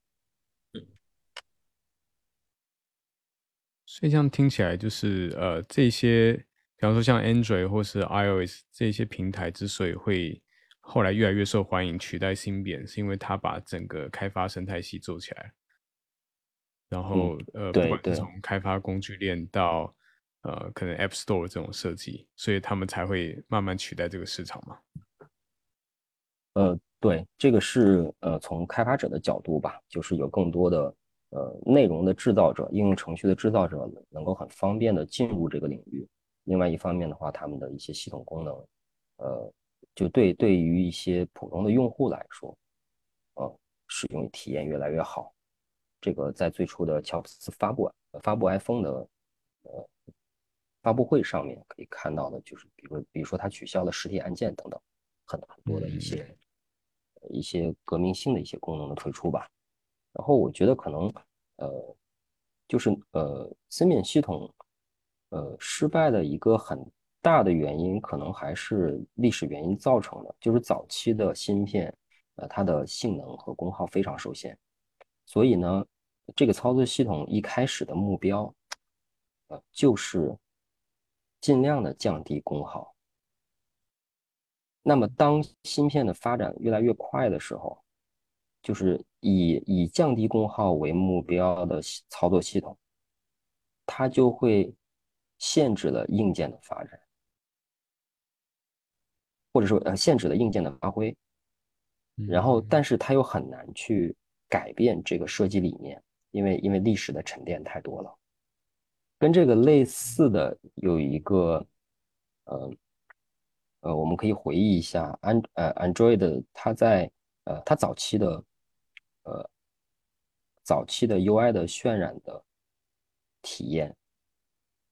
[SPEAKER 3] 所以这样听起来就是呃这些，比方说像 Android 或是 iOS 这些平台之所以会后来越来越受欢迎，取代 Symbian，是因为它把整个开发生态系做起来。然后呃，不管是从开发工具链到呃可能 App Store 这种设计，所以他们才会慢慢取代这个市场嘛。
[SPEAKER 1] 呃，对，这个是呃从开发者的角度吧，就是有更多的呃内容的制造者、应用程序的制造者能够很方便的进入这个领域。另外一方面的话，他们的一些系统功能，呃，就对对于一些普通的用户来说，呃，使用体验越来越好。这个在最初的乔布斯发布发布 iPhone 的呃发布会上面可以看到的，就是比如比如说他取消了实体按键等等，很很多的一些一些革命性的一些功能的推出吧。然后我觉得可能呃就是呃芯片系统呃失败的一个很大的原因，可能还是历史原因造成的，就是早期的芯片呃它的性能和功耗非常受限。所以呢，这个操作系统一开始的目标，呃，就是尽量的降低功耗。那么，当芯片的发展越来越快的时候，就是以以降低功耗为目标的操作系统，它就会限制了硬件的发展，或者说呃，限制了硬件的发挥。然后，但是它又很难去。改变这个设计理念，因为因为历史的沉淀太多了。跟这个类似的有一个，呃呃，我们可以回忆一下安呃 Android 它在呃它早期的呃早期的 UI 的渲染的体验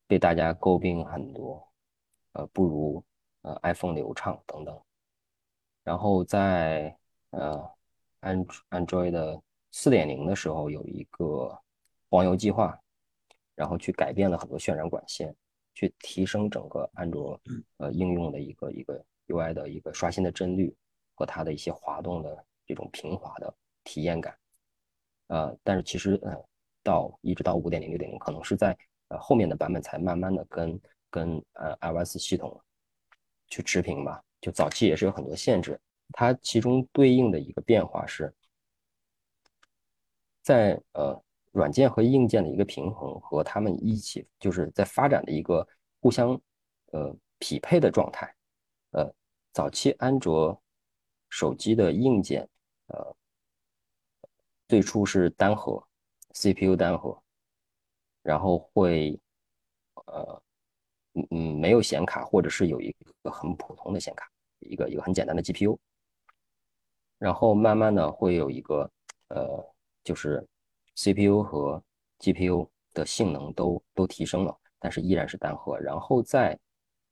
[SPEAKER 1] 被大家诟病很多，呃不如呃 iPhone 流畅等等。然后在呃安 Android 的四点零的时候有一个黄油计划，然后去改变了很多渲染管线，去提升整个安卓呃应用的一个一个 UI 的一个刷新的帧率和它的一些滑动的这种平滑的体验感。呃，但是其实呃到一直到五点零六点零，可能是在呃后面的版本才慢慢的跟跟呃 iOS 系统去持平吧。就早期也是有很多限制，它其中对应的一个变化是。在呃软件和硬件的一个平衡和他们一起就是在发展的一个互相呃匹配的状态。呃，早期安卓手机的硬件呃最初是单核 CPU 单核，然后会呃嗯嗯没有显卡或者是有一个很普通的显卡，一个一个很简单的 GPU，然后慢慢的会有一个呃。就是 CPU 和 GPU 的性能都都提升了，但是依然是单核。然后在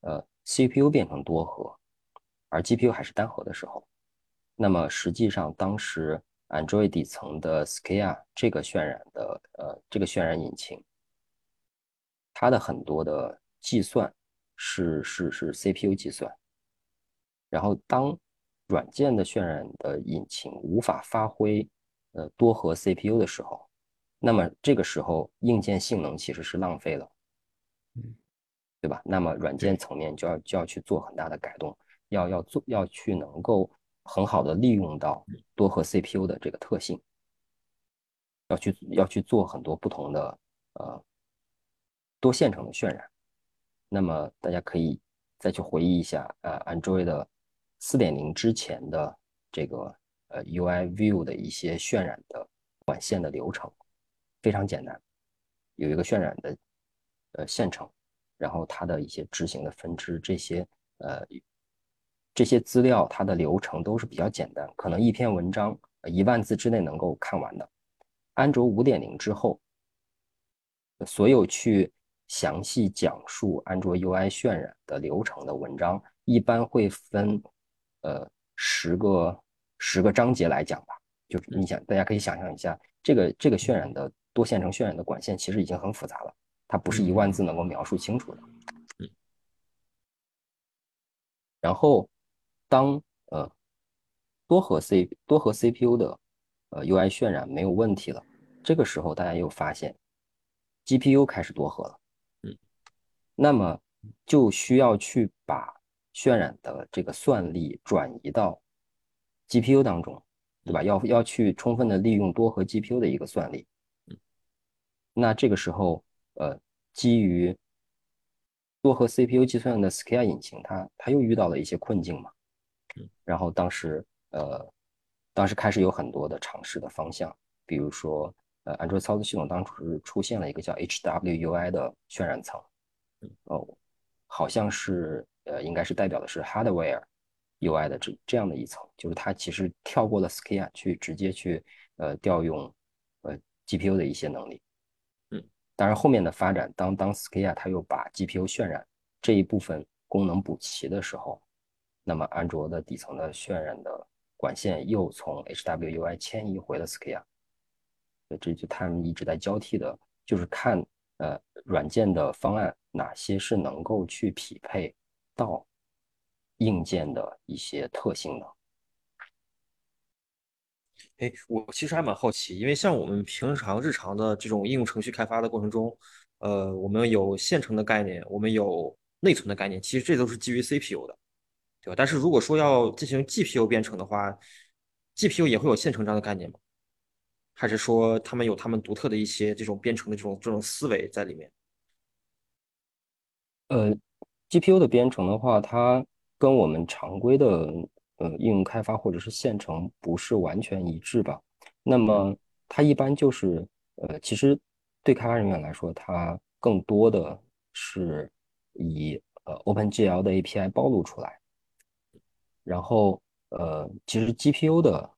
[SPEAKER 1] 呃 CPU 变成多核，而 GPU 还是单核的时候，那么实际上当时 Android 底层的 Skia 这个渲染的呃这个渲染引擎，它的很多的计算是是是 CPU 计算。然后当软件的渲染的引擎无法发挥。呃，多核 CPU 的时候，那么这个时候硬件性能其实是浪费了，
[SPEAKER 3] 嗯，
[SPEAKER 1] 对吧？那么软件层面就要就要去做很大的改动，要要做要去能够很好的利用到多核 CPU 的这个特性，要去要去做很多不同的呃多线程的渲染。那么大家可以再去回忆一下，呃，Android 四点零之前的这个。呃，UI View 的一些渲染的管线的流程非常简单，有一个渲染的呃线程，然后它的一些执行的分支，这些呃这些资料它的流程都是比较简单，可能一篇文章一万字之内能够看完的。安卓五点零之后，所有去详细讲述安卓 UI 渲染的流程的文章，一般会分呃十个十个章节来讲吧。就是你想，大家可以想象一下，这个这个渲染的多线程渲染的管线其实已经很复杂了，它不是一万字能够描述清楚的。然后，当呃多核 C 多核 CPU 的呃 UI 渲染没有问题了，这个时候大家又发现 GPU 开始多核了，
[SPEAKER 2] 嗯，
[SPEAKER 1] 那么就需要去把渲染的这个算力转移到 GPU 当中，对吧？要要去充分的利用多核 GPU 的一个算力，
[SPEAKER 2] 嗯，
[SPEAKER 1] 那这个时候呃基于多核 CPU 计算的 Skia 引擎，它它又遇到了一些困境嘛。然后当时呃，当时开始有很多的尝试的方向，比如说呃，安卓操作系统当时出现了一个叫 HWUI 的渲染层，哦，好像是呃，应该是代表的是 Hardware UI 的这这样的一层，就是它其实跳过了 Skia 去直接去呃调用呃 GPU 的一些能力。嗯当然，后面的发展，当当 Skia 它又把 GPU 渲染这一部分功能补齐的时候，那么安卓的底层的渲染的管线又从 HWUI 迁移回了 Skia。这就他们一直在交替的，就是看呃软件的方案哪些是能够去匹配到硬件的一些特性的。
[SPEAKER 2] 哎，我其实还蛮好奇，因为像我们平常日常的这种应用程序开发的过程中，呃，我们有线程的概念，我们有内存的概念，其实这都是基于 CPU 的，对？但是如果说要进行 GPU 编程的话，GPU 也会有线程这样的概念吗？还是说他们有他们独特的一些这种编程的这种这种思维在里面？
[SPEAKER 1] 呃，GPU 的编程的话，它跟我们常规的呃应用开发或者是线程不是完全一致吧？那么它一般就是呃，其实对开发人员来说，它更多的是以呃 OpenGL 的 API 暴露出来，然后呃，其实 GPU 的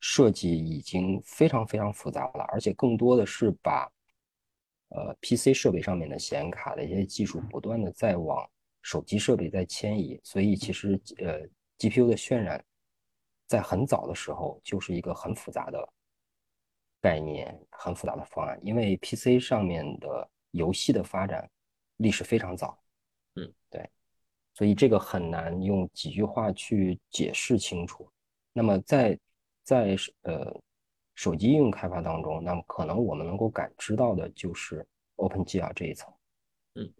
[SPEAKER 1] 设计已经非常非常复杂了，而且更多的是把呃 PC 设备上面的显卡的一些技术不断的在往手机设备在迁移，所以其实呃 GPU 的渲染在很早的时候就是一个很复杂的概念，很复杂的方案，因为 PC 上面的游戏的发展历史非常早，所以这个很难用几句话去解释清楚。那么在在呃手机应用开发当中，那么可能我们能够感知到的就是 OpenGL 这一层。
[SPEAKER 2] 嗯，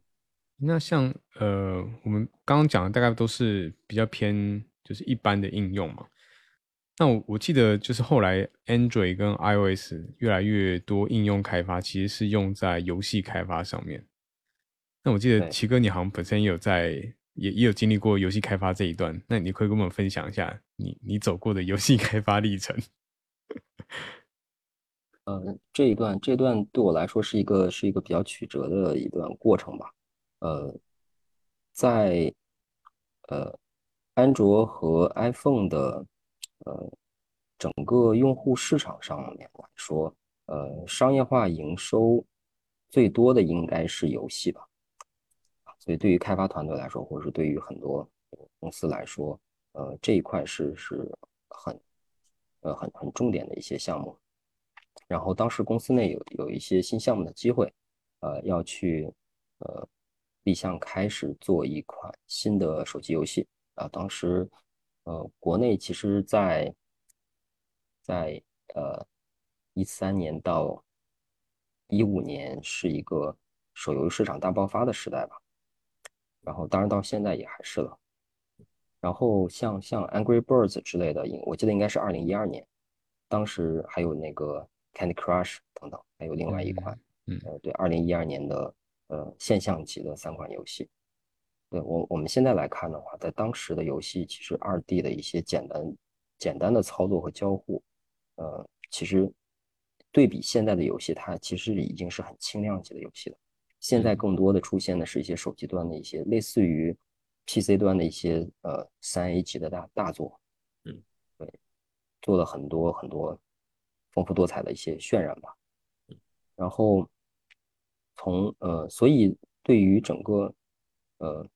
[SPEAKER 3] 那像呃我们刚刚讲的大概都是比较偏就是一般的应用嘛。那我我记得就是后来 Android 跟 iOS 越来越多应用开发其实是用在游戏开发上面。那我记得奇哥你好像本身也有在也也有经历过游戏开发这一段，那你可以跟我们分享一下你你走过的游戏开发历程。
[SPEAKER 1] 呃，这一段这段对我来说是一个是一个比较曲折的一段过程吧。呃，在呃安卓和 iPhone 的呃整个用户市场上面来说，呃商业化营收最多的应该是游戏吧。所以对于开发团队来说，或者是对于很多公司来说，呃这一块是是很呃很很重点的一些项目。然后当时公司内有有一些新项目的机会，呃，要去呃立项开始做一款新的手机游戏啊。当时呃国内其实，在在呃一三年到一五年是一个手游市场大爆发的时代吧。然后当然到现在也还是了。然后像像 Angry Birds 之类的，我记得应该是二零一二年，当时还有那个。Candy Crush 等等，还有另外一款，
[SPEAKER 3] 嗯，
[SPEAKER 1] 呃，对，二零一二年的呃现象级的三款游戏。对我我们现在来看的话，在当时的游戏，其实二 D 的一些简单简单的操作和交互，呃，其实对比现在的游戏，它其实已经是很轻量级的游戏了。现在更多的出现的是一些手机端的一些类似于 PC 端的一些呃三 A 级的大大作，
[SPEAKER 2] 嗯，
[SPEAKER 1] 对，做了很多很多丰富多彩的一些渲染吧，
[SPEAKER 2] 嗯，
[SPEAKER 1] 然后从呃，所以对于整个呃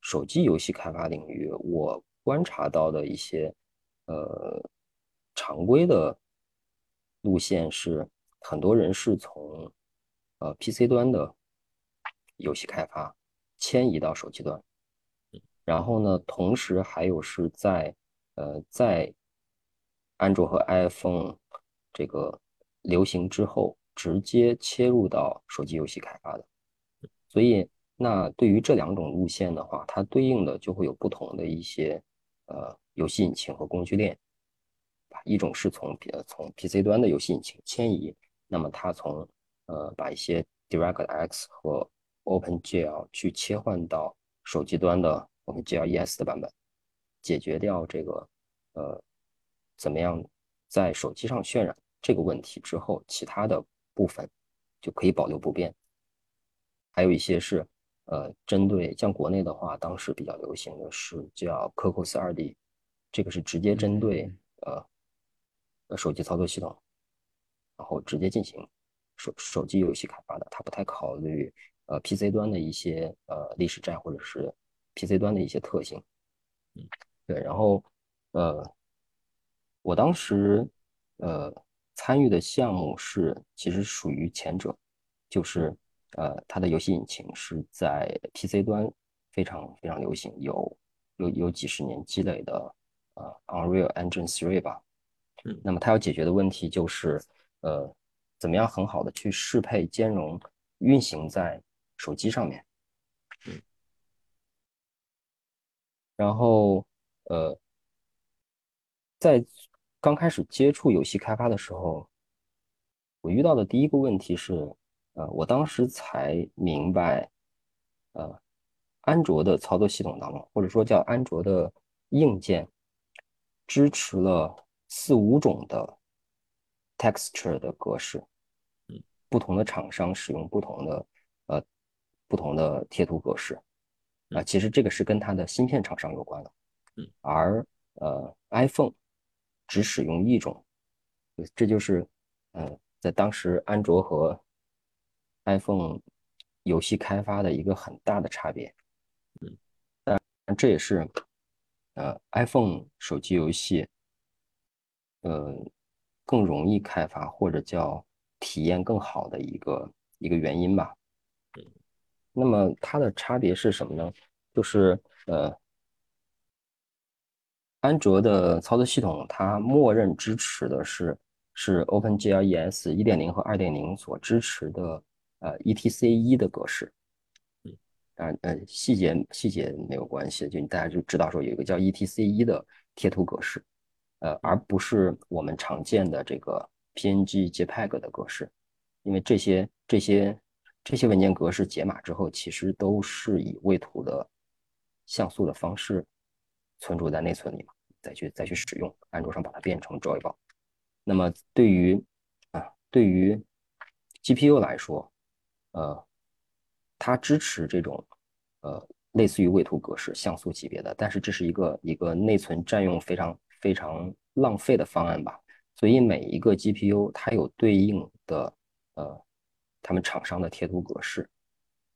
[SPEAKER 1] 手机游戏开发领域，我观察到的一些呃常规的路线是，很多人是从呃 PC 端的游戏开发迁移到手机端。然后呢，同时还有是在呃在安卓和 iPhone 这个流行之后，直接切入到手机游戏开发的。所以，那对于这两种路线的话，它对应的就会有不同的一些呃游戏引擎和工具链。一种是从呃从 PC 端的游戏引擎迁移，那么它从呃把一些 DirectX 和 OpenGL 去切换到手机端的。我们 GLES 的版本，解决掉这个呃怎么样在手机上渲染这个问题之后，其他的部分就可以保留不变。还有一些是呃针对像国内的话，当时比较流行的是叫 Cocos 2D，这个是直接针对呃呃手机操作系统，然后直接进行手手机游戏开发的，它不太考虑呃 PC 端的一些呃历史债或者是。PC 端的一些特性，
[SPEAKER 2] 嗯，
[SPEAKER 1] 对，然后呃，我当时呃参与的项目是其实属于前者，就是呃它的游戏引擎是在 PC 端非常非常流行，有有有几十年积累的呃 Unreal Engine 3吧，
[SPEAKER 2] 嗯，
[SPEAKER 1] 那么它要解决的问题就是呃怎么样很好的去适配兼容运行在手机上面。嗯然后，呃，在刚开始接触游戏开发的时候，我遇到的第一个问题是，呃，我当时才明白，呃，安卓的操作系统当中，或者说叫安卓的硬件，支持了四五种的 texture 的格式，
[SPEAKER 2] 嗯，
[SPEAKER 1] 不同的厂商使用不同的，呃，不同的贴图格式。啊，其实这个是跟它的芯片厂商有关的，
[SPEAKER 2] 嗯，
[SPEAKER 1] 而呃，iPhone 只使用一种，这就是呃，在当时安卓和 iPhone 游戏开发的一个很大的差别，
[SPEAKER 2] 嗯，
[SPEAKER 1] 但这也是呃 iPhone 手机游戏呃更容易开发或者叫体验更好的一个一个原因吧。那么它的差别是什么呢？就是呃，安卓的操作系统它默认支持的是是 OpenGL ES 一点零和二点零所支持的呃 ETC 一的格式。
[SPEAKER 2] 嗯，
[SPEAKER 1] 当然呃细节细节没有关系，就大家就知道说有一个叫 ETC 一的贴图格式，呃，而不是我们常见的这个 PNG JPEG 的格式，因为这些这些。这些文件格式解码之后，其实都是以位图的像素的方式存储在内存里嘛，再去再去使用。安卓上把它变成 Joybox。那么对于啊，对于 GPU 来说，呃，它支持这种呃类似于位图格式像素级别的，但是这是一个一个内存占用非常非常浪费的方案吧。所以每一个 GPU 它有对应的呃。他们厂商的贴图格式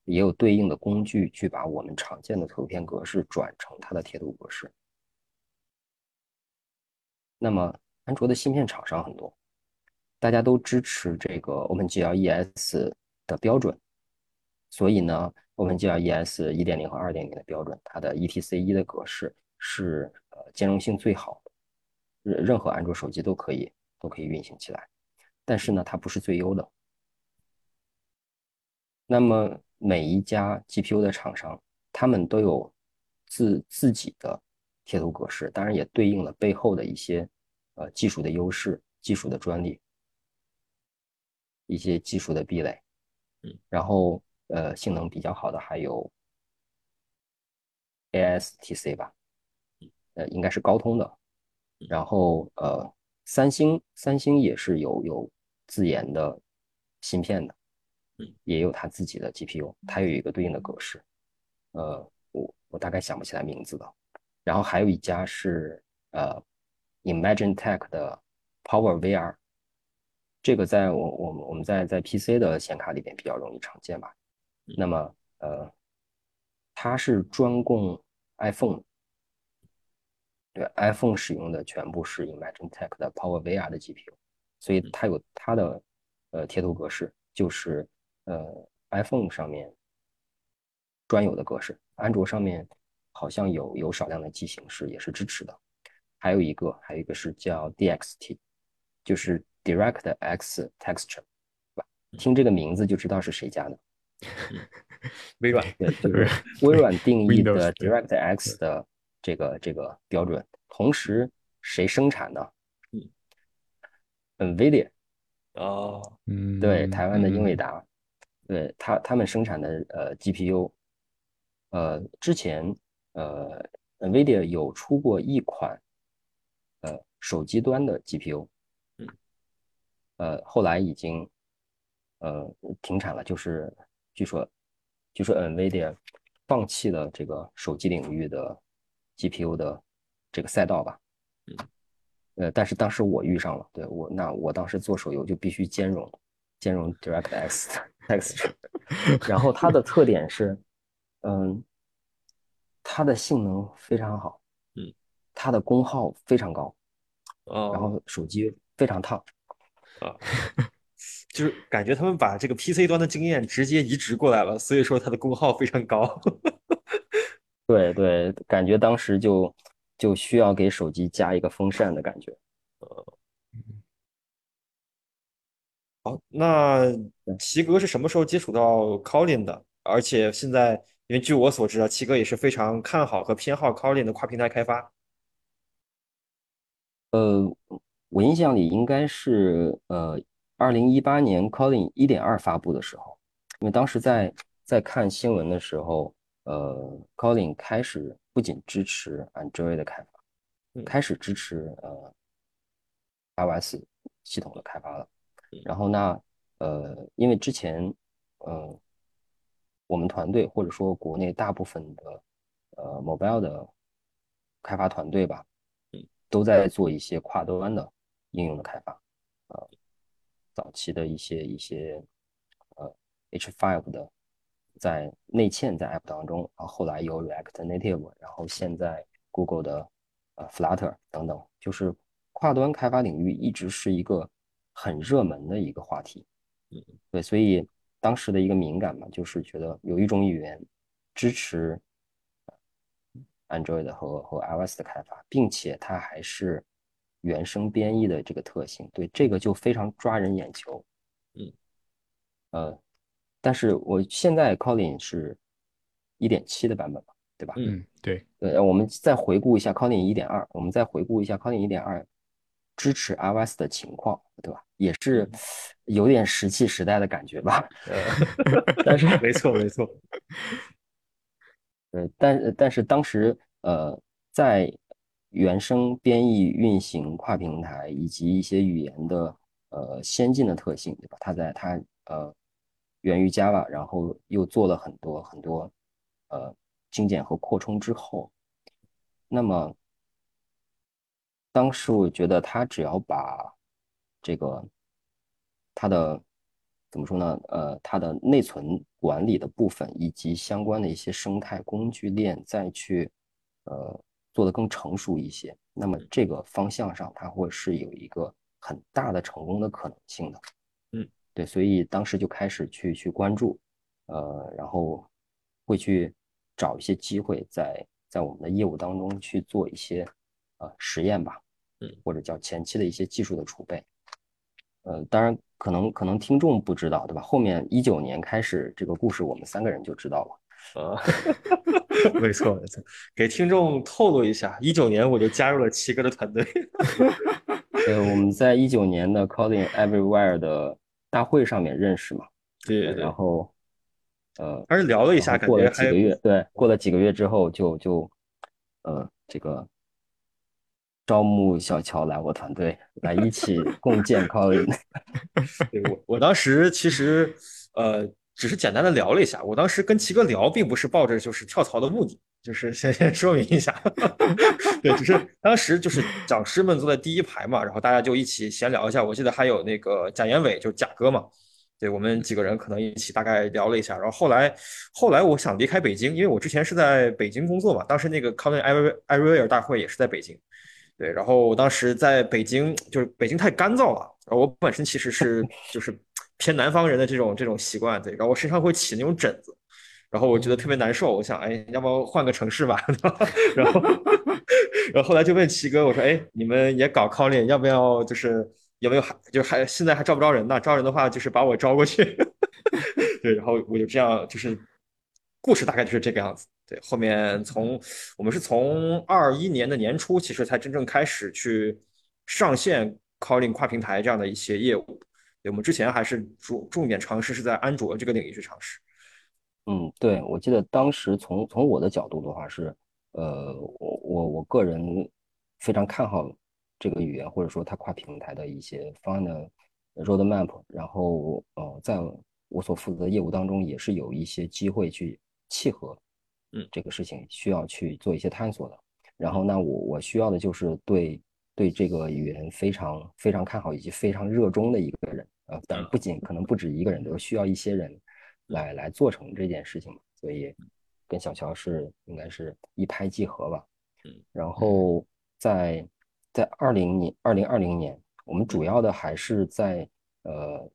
[SPEAKER 1] 也有对应的工具去把我们常见的图片格式转成它的贴图格式。那么，安卓的芯片厂商很多，大家都支持这个 OpenGL ES 的标准，所以呢，OpenGL ES 一点零和二点零的标准，它的 ETC 一的格式是呃兼容性最好的，任任何安卓手机都可以都可以运行起来。但是呢，它不是最优的。那么每一家 GPU 的厂商，他们都有自自己的贴图格式，当然也对应了背后的一些呃技术的优势、技术的专利、一些技术的壁垒。
[SPEAKER 2] 嗯，
[SPEAKER 1] 然后呃性能比较好的还有 ASTC 吧，呃应该是高通的。然后呃三星三星也是有有自研的芯片的。也有它自己的 GPU，它有一个对应的格式。呃，我我大概想不起来名字了。然后还有一家是呃 Imagine Tech 的 Power VR，这个在我我们我们在在 PC 的显卡里边比较容易常见吧。那么呃，它是专供 iPhone，对 iPhone 使用的全部是 Imagine Tech 的 Power VR 的 GPU，所以它有它的呃贴图格式，就是呃 iPhone 上面专有的格式，安卓上面好像有有少量的机型是也是支持的。还有一个还有一个是叫 DXT，就是 DirectX Texture，对吧？听这个名字就知道是谁家的。
[SPEAKER 2] 微软
[SPEAKER 1] 对，就是微软定义的 DirectX 的这个这个标准。同时，谁生产的嗯？NVIDIA，
[SPEAKER 2] 哦，
[SPEAKER 3] 嗯，
[SPEAKER 1] 对，台湾的英伟
[SPEAKER 3] 嗯
[SPEAKER 1] 达，对他他们生产的呃 GPU，呃，之前呃 NVIDIA 有出过一款呃手机端的 GPU，
[SPEAKER 2] 嗯，
[SPEAKER 1] 呃，后来已经呃停产了，就是据说据说 NVIDIA 放弃了这个手机领域的 GPU 的这个赛道吧。呃，但是当时我遇上了，对我那我当时做手游就必须兼容兼容 DirectX 的 texture，然后它的特点是，嗯，它的性能非常好，
[SPEAKER 2] 嗯，
[SPEAKER 1] 它的功耗非常高，
[SPEAKER 2] 哦，
[SPEAKER 1] 然后手机非常烫，
[SPEAKER 2] 啊，就是感觉他们把这个 PC 端的经验直接移植过来了，所以说它的功耗非常高。
[SPEAKER 1] 对对，感觉当时就就需要给手机加一个风扇的感觉。
[SPEAKER 2] 好，那齐哥是什么时候接触到 Kotlin 的？而且现在，因为据我所知啊，齐哥也是非常看好和偏好 Kotlin 的跨平台开发。
[SPEAKER 1] 呃我印象里应该是呃，二零一八年 Kotlin 一点二发布的时候，因为当时在在看新闻的时候，呃，Kotlin 开始不仅支持 Android 的开发，
[SPEAKER 2] 嗯
[SPEAKER 1] 开始支持呃 iOS 系统的开发了。
[SPEAKER 2] 嗯。
[SPEAKER 1] 然后那，呃，因为之前呃我们团队或者说国内大部分的呃 mobile 的开发团队吧，
[SPEAKER 2] 嗯
[SPEAKER 1] 都在做一些跨端的应用的开发，呃，早期的一些一些呃 H5 的在内嵌在 App 当中，然后后来有 React Native，然后现在 Google 的呃 Flutter 等等，就是跨端开发领域一直是一个很热门的一个话题。
[SPEAKER 2] 嗯，
[SPEAKER 1] 对，所以当时的一个敏感嘛，就是觉得有一种语言支持 Android 和和 iOS 的开发，并且它还是原生编译的这个特性，对这个就非常抓人眼球。
[SPEAKER 2] 嗯，
[SPEAKER 1] 呃，但是我现在 Kotlin 是一点七的版本嘛，对吧？
[SPEAKER 2] 嗯
[SPEAKER 3] 嗯，对，
[SPEAKER 1] 对，我们再回顾一下 Kotlin 一点二，我们再回顾一下 Kotlin 一点二支持 iOS 的情况，对吧？也是有点石器时代的感觉吧。
[SPEAKER 2] 呃，
[SPEAKER 1] 但是
[SPEAKER 2] 没错没错，
[SPEAKER 1] 对，但但是当时呃，在原生编译运行跨平台以及一些语言的呃先进的特性，对吧？它在它呃源于 Java，然后又做了很多很多呃精简和扩充之后，那么当时我觉得它只要把这个它的怎么说呢？呃，它的内存管理的部分以及相关的一些生态工具链再去呃做得更成熟一些，那么这个方向上它会是有一个很大的成功的可能性的。
[SPEAKER 2] 嗯，
[SPEAKER 1] 对，所以当时就开始去去关注，呃，然后会去找一些机会在在我们的业务当中去做一些呃实验吧，
[SPEAKER 2] 嗯，
[SPEAKER 1] 或者叫前期的一些技术的储备。呃，当然可能可能听众不知道，对吧？后面一九年开始这个故事，我们三个人就知道了。
[SPEAKER 2] 啊，没错没错，给听众透露一下，一九年我就加入了七哥的团队。
[SPEAKER 1] 呃，我们在一九年的 Calling Everywhere 的大会上面认识嘛，
[SPEAKER 2] 对对对
[SPEAKER 1] 然，后呃，
[SPEAKER 2] 还是聊了一下，
[SPEAKER 1] 过
[SPEAKER 2] 感觉还
[SPEAKER 1] 了几个月，对，过了几个月之后就就呃这个招募小乔来我团队来一起共建 Calling。
[SPEAKER 2] 对我我当时其实呃只是简单的聊了一下。我当时跟齐哥聊，并不是抱着就是跳槽的目的，就是先先说明一下。对，只是当时就是讲师们坐在第一排嘛，然后大家就一起闲聊一下。我记得还有那个贾延伟，就是贾哥嘛。对我们几个人可能一起大概聊了一下，然后后来后来我想离开北京，因为我之前是在北京工作嘛，当时那个 Kotlin Everywhere 大会也是在北京。对，然后我当时在北京，就是北京太干燥了，然后我本身其实是 就是偏南方人的这种这种习惯，对，然后我身上会起那种疹子，然后我觉得特别难受，我想，哎，要不要换个城市吧？然后，然后后来就问齐哥，我说，哎，你们也搞 calling，要不要就是有没有还就还现在还招不招人呢？招人的话，就是把我招过去。对，然后我就这样，就是故事大概就是这个样子。对，后面从我们是从二一年的年初，其实才真正开始去上线 Calling 跨平台这样的一些业务。对，我们之前还是重重点尝试是在安卓这个领域去尝试。
[SPEAKER 1] 嗯，对，我记得当时从从我的角度的话是，呃，我我我个人非常看好这个语言，或者说它跨平台的一些方案的 roadmap。然后，呃，在我所负责的业务当中，也是有一些机会去契合。
[SPEAKER 2] 嗯，
[SPEAKER 1] 这个事情需要去做一些探索的。然后，那我我需要的就是对对这个语言非常非常看好以及非常热衷的一个人啊。但不仅可能不止一个人，都需要一些人来来做成这件事情嘛。所以，跟小乔是应该是一拍即合吧。
[SPEAKER 2] 嗯。
[SPEAKER 1] 然后在在二零年二零二零年，我们主要的还是在呃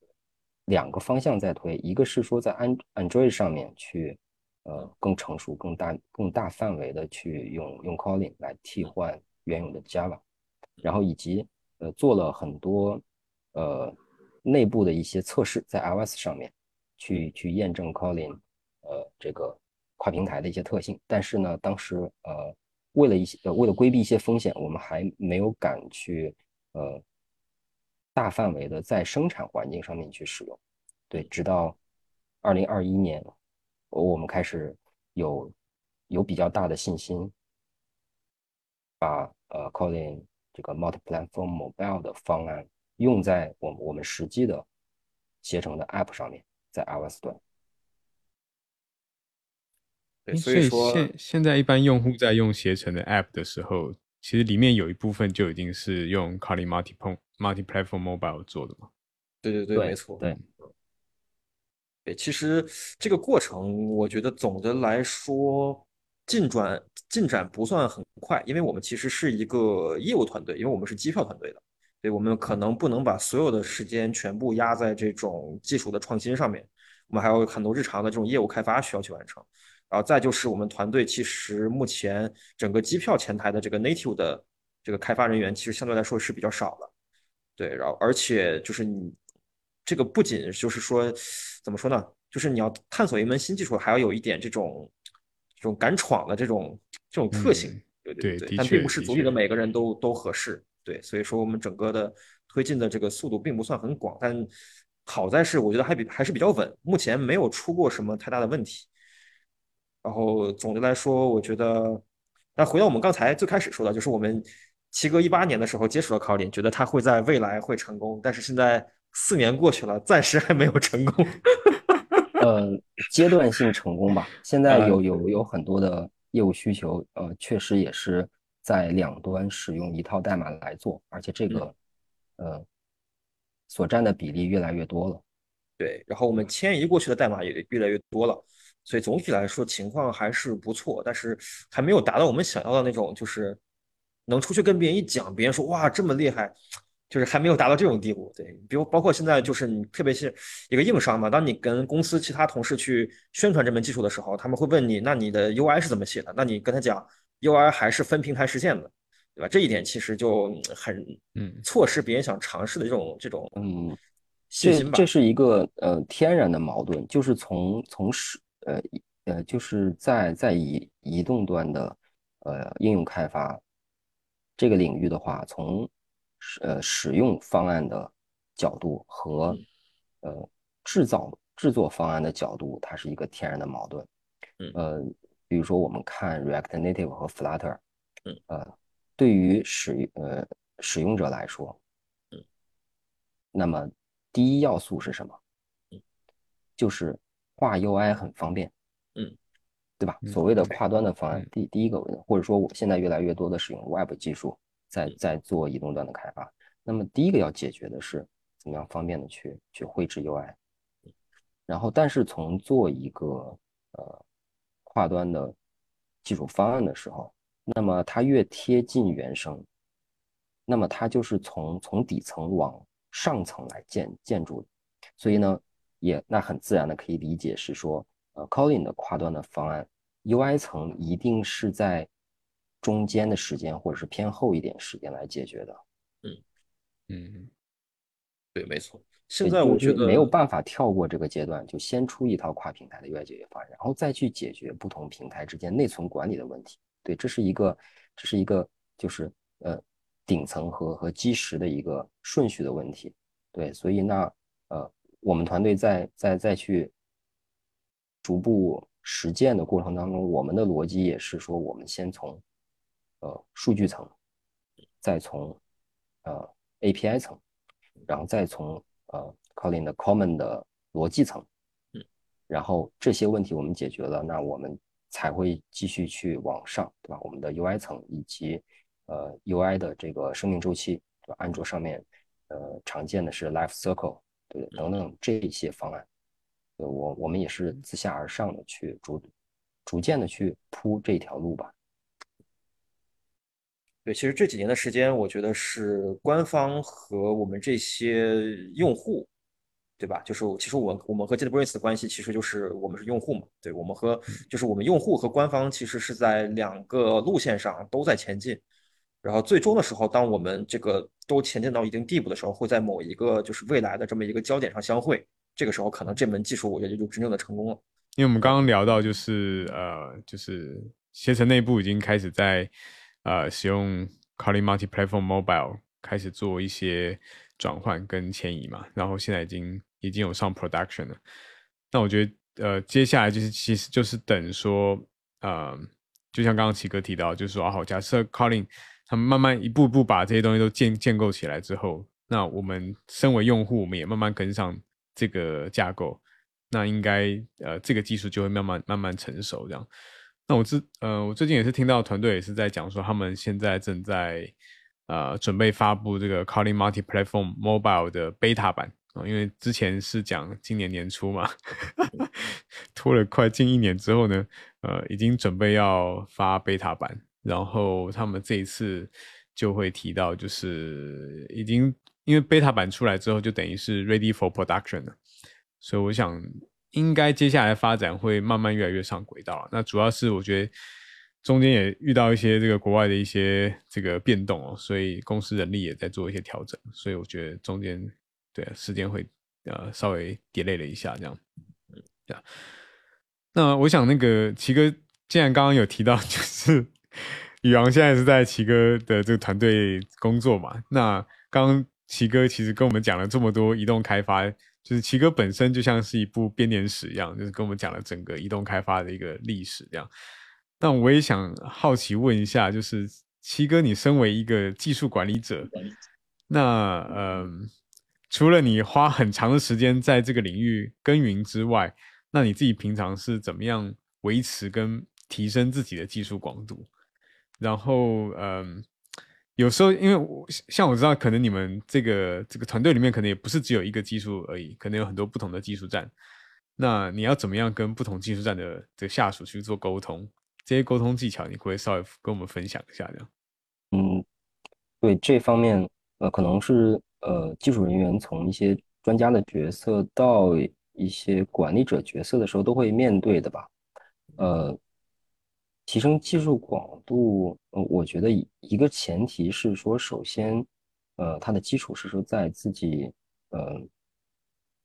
[SPEAKER 1] 两个方向在推，一个是说在安 Android 上面去。呃，更成熟、更大、更大范围的去用用 Kotlin 来替换原有的 Java，然后以及呃做了很多呃内部的一些测试，在 iOS 上面去去验证 Kotlin 呃这个跨平台的一些特性。但是呢，当时呃为了一些呃为了规避一些风险，我们还没有敢去呃大范围的在生产环境上面去使用。对，直到二零二一年。我们开始有有比较大的信心，把呃 Kotlin 这个 multi-platform mobile 的方案用在我们我们实际的携程的 App 上面，在 iOS 端。
[SPEAKER 2] 对，所以说
[SPEAKER 3] 现现在一般用户在用携程的 App 的时候，其实里面有一部分就已经是用 Kotlin multi multi-platform mobile 做的嘛。
[SPEAKER 2] 对对对，没错。
[SPEAKER 1] 对。
[SPEAKER 2] 对，其实这个过程，我觉得总的来说进展进展不算很快，因为我们其实是一个业务团队，因为我们是机票团队的，对，我们可能不能把所有的时间全部压在这种技术的创新上面，我们还有很多日常的这种业务开发需要去完成。然后再就是我们团队其实目前整个机票前台的这个 native 的这个开发人员，其实相对来说是比较少的，对，然后而且就是你。这个不仅就是说，怎么说呢？就是你要探索一门新技术，还要有一点这种这种敢闯的这种这种特性，对对对。但并不是组里的每个人都都合适，对。所以说我们整个的推进的这个速度并不算很广，但好在是我觉得还比还是比较稳，目前没有出过什么太大的问题。然后总的来说，我觉得，那回到我们刚才最开始说的，就是我们七哥一八年的时候接触了 Kotlin，觉得他会在未来会成功，但是现在。四年过去了，暂时还没有成功。
[SPEAKER 1] 呃，阶段性成功吧。现在有有有很多的业务需求，呃，确实也是在两端使用一套代码来做，而且这个呃所占的比例越来越多了。
[SPEAKER 2] 对，然后我们迁移过去的代码也越来越多了，所以总体来说情况还是不错，但是还没有达到我们想要的那种，就是能出去跟别人一讲，别人说哇这么厉害。就是还没有达到这种地步，对，比如包括现在就是你，特别是一个硬伤嘛。当你跟公司其他同事去宣传这门技术的时候，他们会问你，那你的 UI 是怎么写的？那你跟他讲，UI 还是分平台实现的，对吧？这一点其实就很
[SPEAKER 3] 嗯，
[SPEAKER 2] 错失别人想尝试的这种这种
[SPEAKER 1] 嗯
[SPEAKER 2] 信心吧。
[SPEAKER 1] 这是一个呃天然的矛盾，就是从从事呃呃就是在在移移动端的呃应用开发这个领域的话，从呃，使用方案的角度和呃制造制作方案的角度，它是一个天然的矛盾。
[SPEAKER 2] 嗯，
[SPEAKER 1] 呃，比如说我们看 React Native 和 Flutter，
[SPEAKER 2] 嗯，
[SPEAKER 1] 呃，对于使呃使用者来说，
[SPEAKER 2] 嗯，
[SPEAKER 1] 那么第一要素是什么？
[SPEAKER 2] 嗯，
[SPEAKER 1] 就是画 UI 很方便，
[SPEAKER 2] 嗯，
[SPEAKER 1] 对吧？
[SPEAKER 3] 嗯
[SPEAKER 1] 所谓的跨端的方案
[SPEAKER 3] 嗯，
[SPEAKER 1] 第第一个，或者说我现在越来越多的使用 Web 技术，在
[SPEAKER 2] 嗯。
[SPEAKER 1] 在做移动端的开发。那么第一个要解决的是怎么样方便的去去绘制 UI，然后但是从做一个呃跨端的技术方案的时候，那么它越贴近原生，那么它就是从从底层往上层来建建筑的，所以呢，也那很自然的可以理解是说，呃，Kotlin 的跨端的方案，UI 层一定是在中间的时间或者是偏后一点时间来解决的。
[SPEAKER 3] 嗯嗯
[SPEAKER 2] 对，没错。现在我觉得
[SPEAKER 1] 没有办法跳过这个阶段，就先出一套跨平台的 UI 解决方案，然后再去解决不同平台之间内存管理的问题。对，这是一个，这是一个就是呃顶层和和基石的一个顺序的问题。对，所以那呃我们团队在在再去逐步实践的过程当中，我们的逻辑也是说，我们先从呃数据层，再从呃 API 层，然后再从呃 Kotlin 的 Common 的逻辑层，
[SPEAKER 2] 嗯，
[SPEAKER 1] 然后这些问题我们解决了，那我们才会继续去往上，对吧？我们的 UI 层以及呃 UI 的这个生命周期，对吧？安卓上面呃常见的是 Life Circle，对等等这些方案，对我我们也是自下而上的去逐逐渐的去铺这条路吧。
[SPEAKER 2] 对，其实这几年的时间，我觉得是官方和我们这些用户，对吧？就是其实我我们和 JetBrains 的关系，其实就是我们是用户嘛，对，我们和就是我们用户和官方其实是在两个路线上都在前进，然后最终的时候，当我们这个都前进到一定地步的时候，会在某一个就是未来的这么一个焦点上相会，这个时候可能这门技术我觉得就真正的成功了。
[SPEAKER 3] 因为我们刚刚聊到，就是呃，就是携程内部已经开始在呃使用 Kotlin Multi-Platform Mobile 开始做一些转换跟迁移嘛，然后现在已经已经有上 production 了。那我觉得呃，接下来就是其实就是等说呃，就像刚刚奇哥提到，就是说好，假设 Kotlin 他们慢慢一步步把这些东西都建建构起来之后，那我们身为用户，我们也慢慢跟上这个架构。那应该呃，这个技术就会慢慢慢慢成熟这样。那我之呃，我最近也是听到团队也是在讲说，他们现在正在呃准备发布这个 Kotlin Multi-Platform Mobile 的 beta 版啊、因为之前是讲今年年初嘛，拖了快近一年之后呢，呃，已经准备要发 beta 版，然后他们这一次就会提到，就是已经因为 beta 版出来之后，就等于是 ready for production 了。所以我想，应该接下来发展会慢慢越来越上轨道。那主要是我觉得中间也遇到一些这个国外的一些这个变动哦，所以公司人力也在做一些调整。所以我觉得中间对时间会呃稍微 delay 了一下这样。那我想那个奇哥，既然刚刚有提到，就是宇昂现在是在奇哥的这个团队工作嘛，那刚刚奇哥其实跟我们讲了这么多移动开发。就是奇哥本身就像是一部编年史一样，就是跟我们讲了整个移动开发的一个历史这样。那我也想好奇问一下，就是奇哥，你身为一个技术管理者，那呃，除了你花很长的时间在这个领域耕耘之外，那你自己平常是怎么样维持跟提升自己的技术广度？然后，嗯。有时候，因为我像我知道，可能你们这个这个团队里面可能也不是只有一个技术而已，可能有很多不同的技术站。那你要怎么样跟不同技术站的的下属去做沟通？这些沟通技巧，你可以稍微跟我们分享一下，这样。
[SPEAKER 1] 嗯，对这方面，呃，可能是呃技术人员从一些专家的角色到一些管理者角色的时候都会面对的吧，呃。提升技术广度，呃，我觉得一个前提是说，首先，呃，它的基础是说在自己，呃，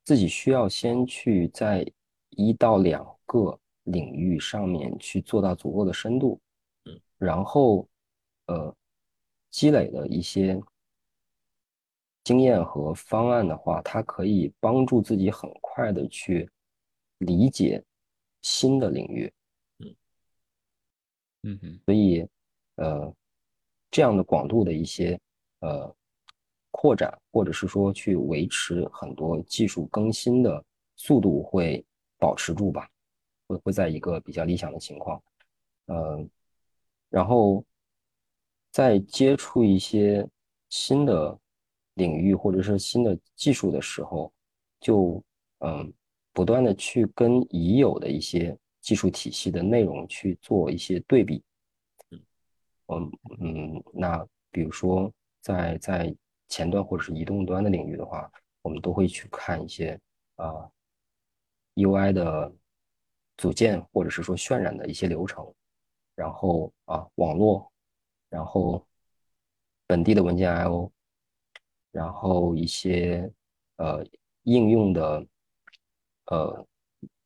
[SPEAKER 1] 自己需要先去在一到两个领域上面去做到足够的深度，
[SPEAKER 2] 嗯，
[SPEAKER 1] 然后，呃，积累的一些经验和方案的话，它可以帮助自己很快的去理解新的领域。
[SPEAKER 3] 嗯，
[SPEAKER 1] 所以，呃，这样的广度的一些呃扩展，或者是说去维持很多技术更新的速度会保持住吧，会会在一个比较理想的情况，呃，然后在接触一些新的领域或者是新的技术的时候，就嗯不断的去跟已有的一些技术体系的内容去做一些对比，嗯嗯，那比如说在在前端或者是移动端的领域的话，我们都会去看一些啊。UI 的组件或者是说渲染的一些流程，然后啊网络，然后本地的文件 I/O，然后一些呃应用的呃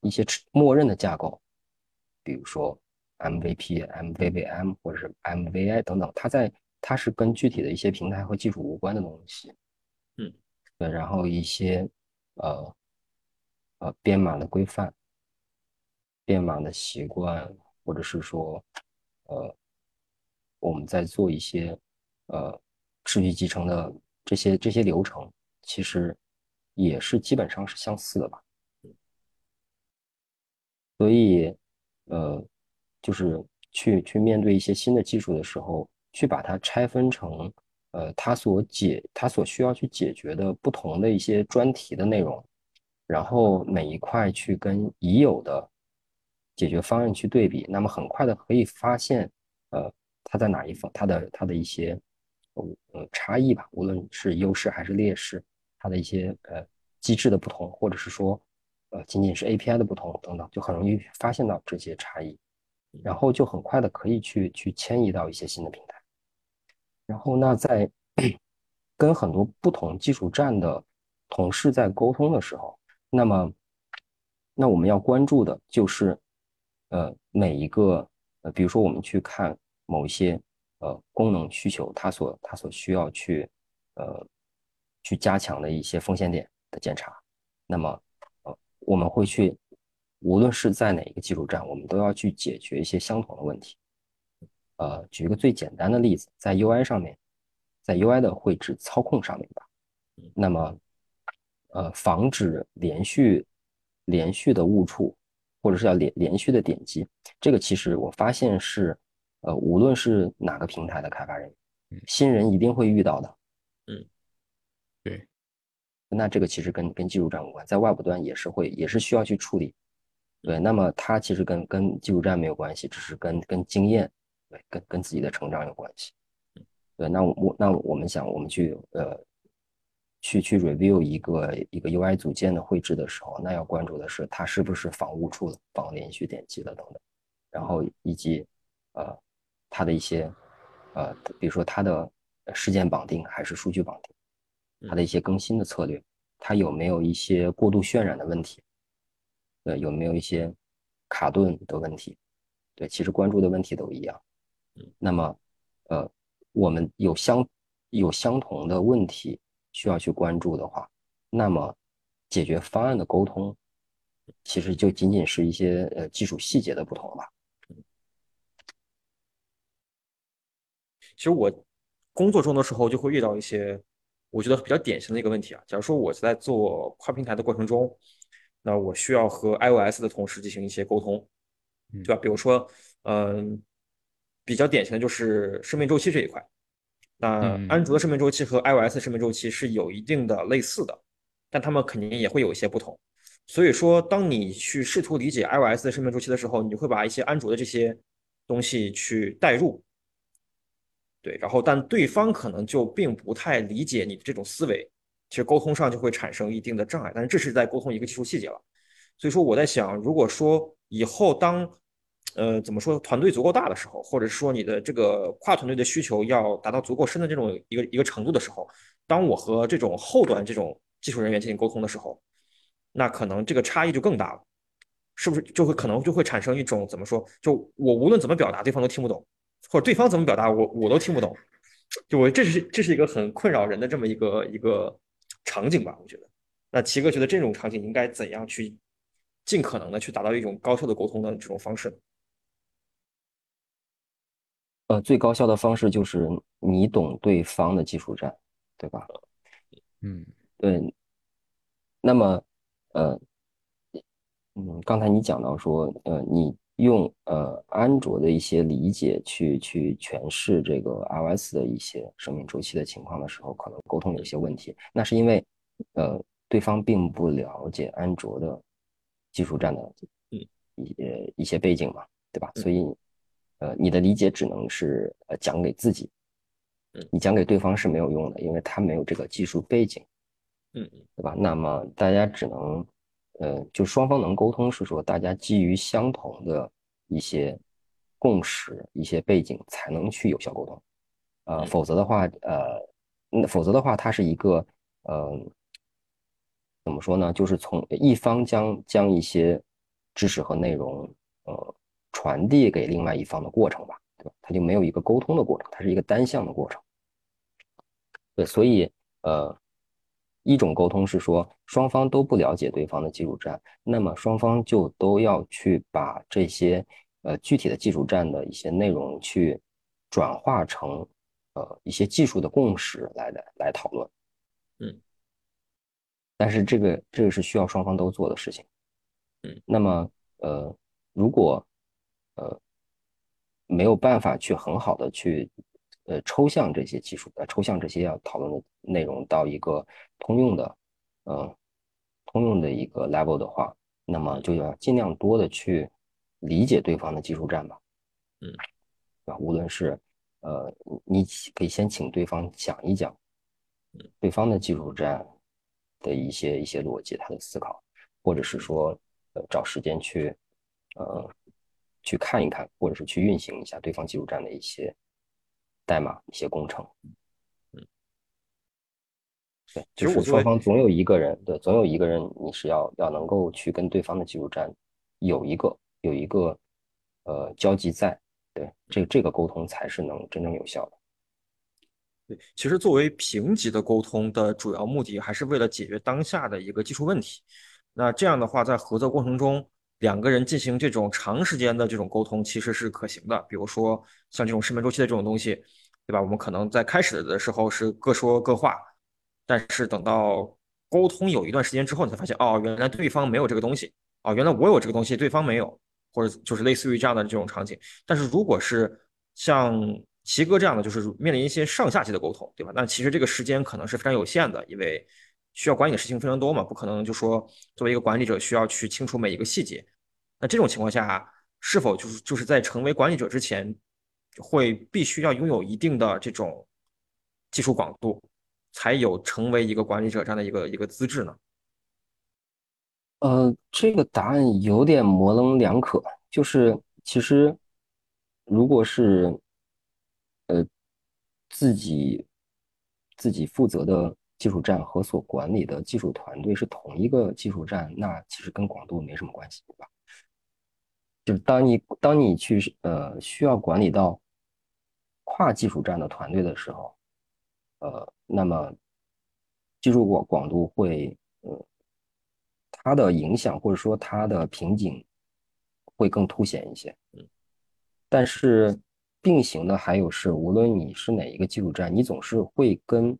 [SPEAKER 1] 一些默认的架构，比如说 MVP、MVVM 或者是 MVI 等等，它在它是跟具体的一些平台和技术无关的东西，
[SPEAKER 2] 嗯，
[SPEAKER 1] 对，然后一些呃。呃，编码的规范、编码的习惯，或者是说，呃，我们在做一些呃持续集成的这些这些流程，其实也是基本上是相似的吧。所以，呃，就是去去面对一些新的技术的时候，去把它拆分成呃它所解它所需要去解决的不同的一些专题的内容。然后每一块去跟已有的解决方案去对比，那么很快的可以发现，呃，它在哪一方，它的它的一些呃差异吧，无论是优势还是劣势，它的一些呃机制的不同，或者是说呃仅仅是 API 的不同等等，就很容易发现到这些差异，然后就很快的可以去去迁移到一些新的平台，然后那在 跟很多不同技术站的同事在沟通的时候。那么，那我们要关注的就是，呃，每一个呃，比如说我们去看某一些呃功能需求，它所它所需要去呃去加强的一些风险点的检查。那么，呃，我们会去，无论是在哪一个技术站，我们都要去解决一些相同的问题。呃，举一个最简单的例子，在 UI 上面，在 UI 的绘制操控上面吧，那么。呃，防止连续连续的误触，或者是要连连续的点击，这个其实我发现是，呃，无论是哪个平台的开发人员，新人一定会遇到的。那这个其实跟跟技术站无关，在外部端也是会也是需要去处理。对，那么它其实跟跟技术站没有关系，只是跟跟经验，对，跟跟自己的成长有关系。对，那我那我们想，我们去呃。去去 review 一个一个 UI 组件的绘制的时候，那要关注的是它是不是防误触了、防连续点击的等等，然后以及呃它的一些呃比如说它的事件绑定还是数据绑定，它的一些更新的策略，它有没有一些过度渲染的问题？对，有没有一些卡顿的问题？对，其实关注的问题都一样。那么呃我们有相有相同的问题。需要去关注的话，那么解决方案的沟通，其实就仅仅是一些呃技术细节的不同吧。
[SPEAKER 2] 其实我工作中的时候就会遇到一些我觉得比较典型的一个问题啊。假如说我在做跨平台的过程中，那我需要和 iOS 的同事进行一些沟通，对吧？比如说，嗯，比较典型的就是生命周期这一块。那安卓的生命周期和 iOS 生命周期是有一定的类似的，但他们肯定也会有一些不同。所以说，当你去试图理解 iOS 的生命周期的时候，你会把一些安卓的这些东西去代入，对，然后但对方可能就并不太理解你的这种思维，其实沟通上就会产生一定的障碍。但是这是在沟通一个技术细节了。所以说，我在想，如果说以后当呃，怎么说？团队足够大的时候，或者说你的这个跨团队的需求要达到足够深的这种一个一个程度的时候，当我和这种后端这种技术人员进行沟通的时候，那可能这个差异就更大了，是不是？就会可能就会产生一种怎么说？就我无论怎么表达，对方都听不懂，或者对方怎么表达，我我都听不懂。就我这是这是一个很困扰人的这么一个一个场景吧？我觉得。那齐哥觉得这种场景应该怎样去尽可能的去达到一种高效的沟通的这种方式？
[SPEAKER 1] 呃，最高效的方式就是你懂对方的技术栈，对吧？
[SPEAKER 3] 嗯，
[SPEAKER 1] 对。那么，呃，嗯，刚才你讲到说，呃，你用呃安卓的一些理解去去诠释这个 iOS 的一些生命周期的情况的时候，可能沟通有些问题。那是因为，呃，对方并不了解安卓的技术栈的一些一些背景嘛，对吧？所以，呃，你的理解只能是呃讲给自己，你讲给对方是没有用的，因为他没有这个技术背景，
[SPEAKER 2] 嗯
[SPEAKER 1] 对吧？那么大家只能。呃，就双方能沟通，是说大家基于相同的一些共识、一些背景，才能去有效沟通。呃，否则的话，呃，那否则的话，它是一个呃，怎么说呢？就是从一方将将一些知识和内容呃传递给另外一方的过程吧，对吧？它就没有一个沟通的过程，它是一个单向的过程。对，所以呃。一种沟通是说双方都不了解对方的技术栈，那么双方就都要去把这些呃具体的技术栈的一些内容去转化成呃一些技术的共识来来来讨论。
[SPEAKER 2] 嗯，
[SPEAKER 1] 但是这个这个是需要双方都做的事情。
[SPEAKER 2] 嗯，
[SPEAKER 1] 那么呃如果呃没有办法去很好的去。呃，抽象这些技术，呃，抽象这些要讨论的内容到一个通用的，呃，通用的一个 level 的话，那么就要尽量多的去理解对方的技术栈吧，
[SPEAKER 2] 嗯，
[SPEAKER 1] 啊，无论是呃，你可以先请对方讲一讲，对方的技术栈的一些一些逻辑，他的思考，或者是说，呃，找时间去，呃，去看一看，或者是去运行一下对方技术站的一些。代码一些工程，
[SPEAKER 2] 嗯，
[SPEAKER 1] 对，就是双方总有一个人，对，总有一个人，你是要要能够去跟对方的技术栈有一个有一个呃交集在，对，这这个沟通才是能真正有效的。
[SPEAKER 2] 对，其实作为平级的沟通的主要目的，还是为了解决当下的一个技术问题。那这样的话，在合作过程中，两个人进行这种长时间的这种沟通，其实是可行的。比如说像这种生命周期的这种东西。对吧？我们可能在开始的时候是各说各话，但是等到沟通有一段时间之后，你才发现，哦，原来对方没有这个东西，哦，原来我有这个东西，对方没有，或者就是类似于这样的这种场景。但是如果是像齐哥这样的，就是面临一些上下级的沟通，对吧？那其实这个时间可能是非常有限的，因为需要管理的事情非常多嘛，不可能就说作为一个管理者需要去清楚每一个细节。那这种情况下，是否就是就是在成为管理者之前？会必须要拥有一定的这种技术广度，才有成为一个管理者这样的一个一个资质呢？
[SPEAKER 1] 呃，这个答案有点模棱两可。就是其实，如果是呃自己自己负责的技术站和所管理的技术团队是同一个技术站，那其实跟广度没什么关系，对吧？就是当你当你去呃需要管理到跨技术站的团队的时候，呃，那么技术广广度会呃它的影响或者说它的瓶颈会更凸显一些。
[SPEAKER 2] 嗯，
[SPEAKER 1] 但是并行的还有是，无论你是哪一个技术站，你总是会跟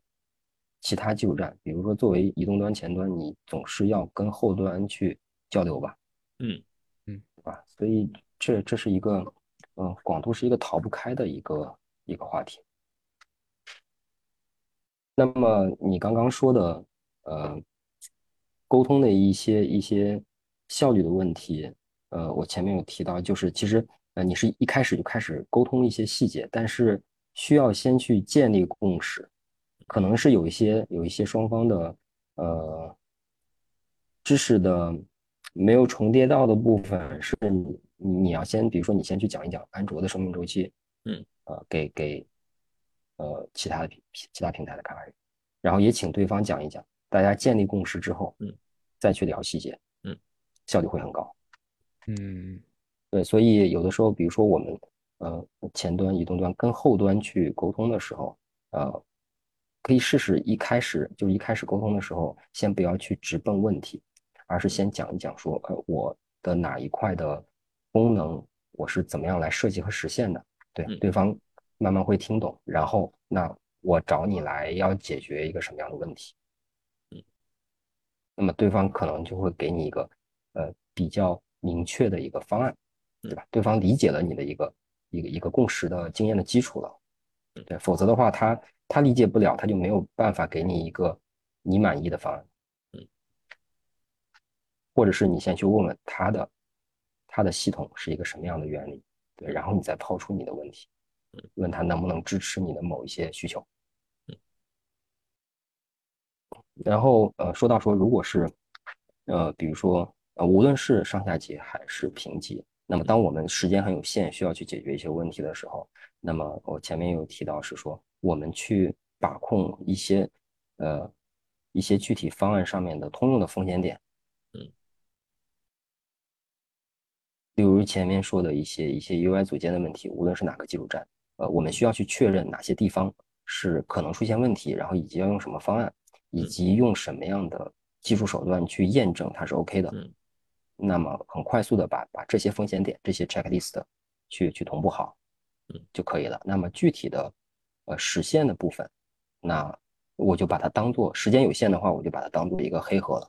[SPEAKER 1] 其他技术站，比如说作为移动端前端，你总是要跟后端去交流吧？
[SPEAKER 2] 嗯。
[SPEAKER 1] 啊，所以这这是一个，嗯，广度是一个逃不开的一个一个话题。那么你刚刚说的，呃，沟通的一些一些效率的问题，呃，我前面有提到，就是其实，呃，你是一开始就开始沟通一些细节，但是需要先去建立共识，可能是有一些有一些双方的，呃，知识的。没有重叠到的部分是你你要先，比如说你先去讲一讲安卓的生命周期，
[SPEAKER 2] 嗯，
[SPEAKER 1] 呃，给给呃其他的平其他平台的开发人，然后也请对方讲一讲，大家建立共识之后，
[SPEAKER 2] 嗯，
[SPEAKER 1] 再去聊细节，
[SPEAKER 2] 嗯，
[SPEAKER 1] 效率会很高，
[SPEAKER 3] 嗯，
[SPEAKER 1] 对，所以有的时候，比如说我们呃前端移动端跟后端去沟通的时候，呃，可以试试一开始就一开始沟通的时候，先不要去直奔问题。而是先讲一讲说，呃，我的哪一块的功能，我是怎么样来设计和实现的？对，对方慢慢会听懂，然后那我找你来要解决一个什么样的问题？
[SPEAKER 2] 嗯，
[SPEAKER 1] 那么对方可能就会给你一个呃比较明确的一个方案，对吧？对方理解了你的一个一个一个共识的经验的基础了，对，否则的话，他他理解不了，他就没有办法给你一个你满意的方案，或者是你先去问问他的他的系统是一个什么样的原理，对，然后你再抛出你的问题，问他能不能支持你的某一些需求。然后呃，说到说，如果是呃，比如说呃，无论是上下级还是平级，那么当我们时间很有限，需要去解决一些问题的时候，那么我前面有提到是说，我们去把控一些呃一些具体方案上面的通用的风险点，例如前面说的一些一些 UI 组件的问题，无论是哪个技术站，呃，我们需要去确认哪些地方是可能出现问题，然后以及要用什么方案。以及用什么样的技术手段去验证它是 OK 的，
[SPEAKER 2] 嗯，
[SPEAKER 1] 那么很快速的把把这些风险点、这些 checklist 去去同步好，
[SPEAKER 2] 嗯，
[SPEAKER 1] 就可以了。那么具体的呃实现的部分，那我就把它当做时间有限的话，我就把它当做一个黑盒了，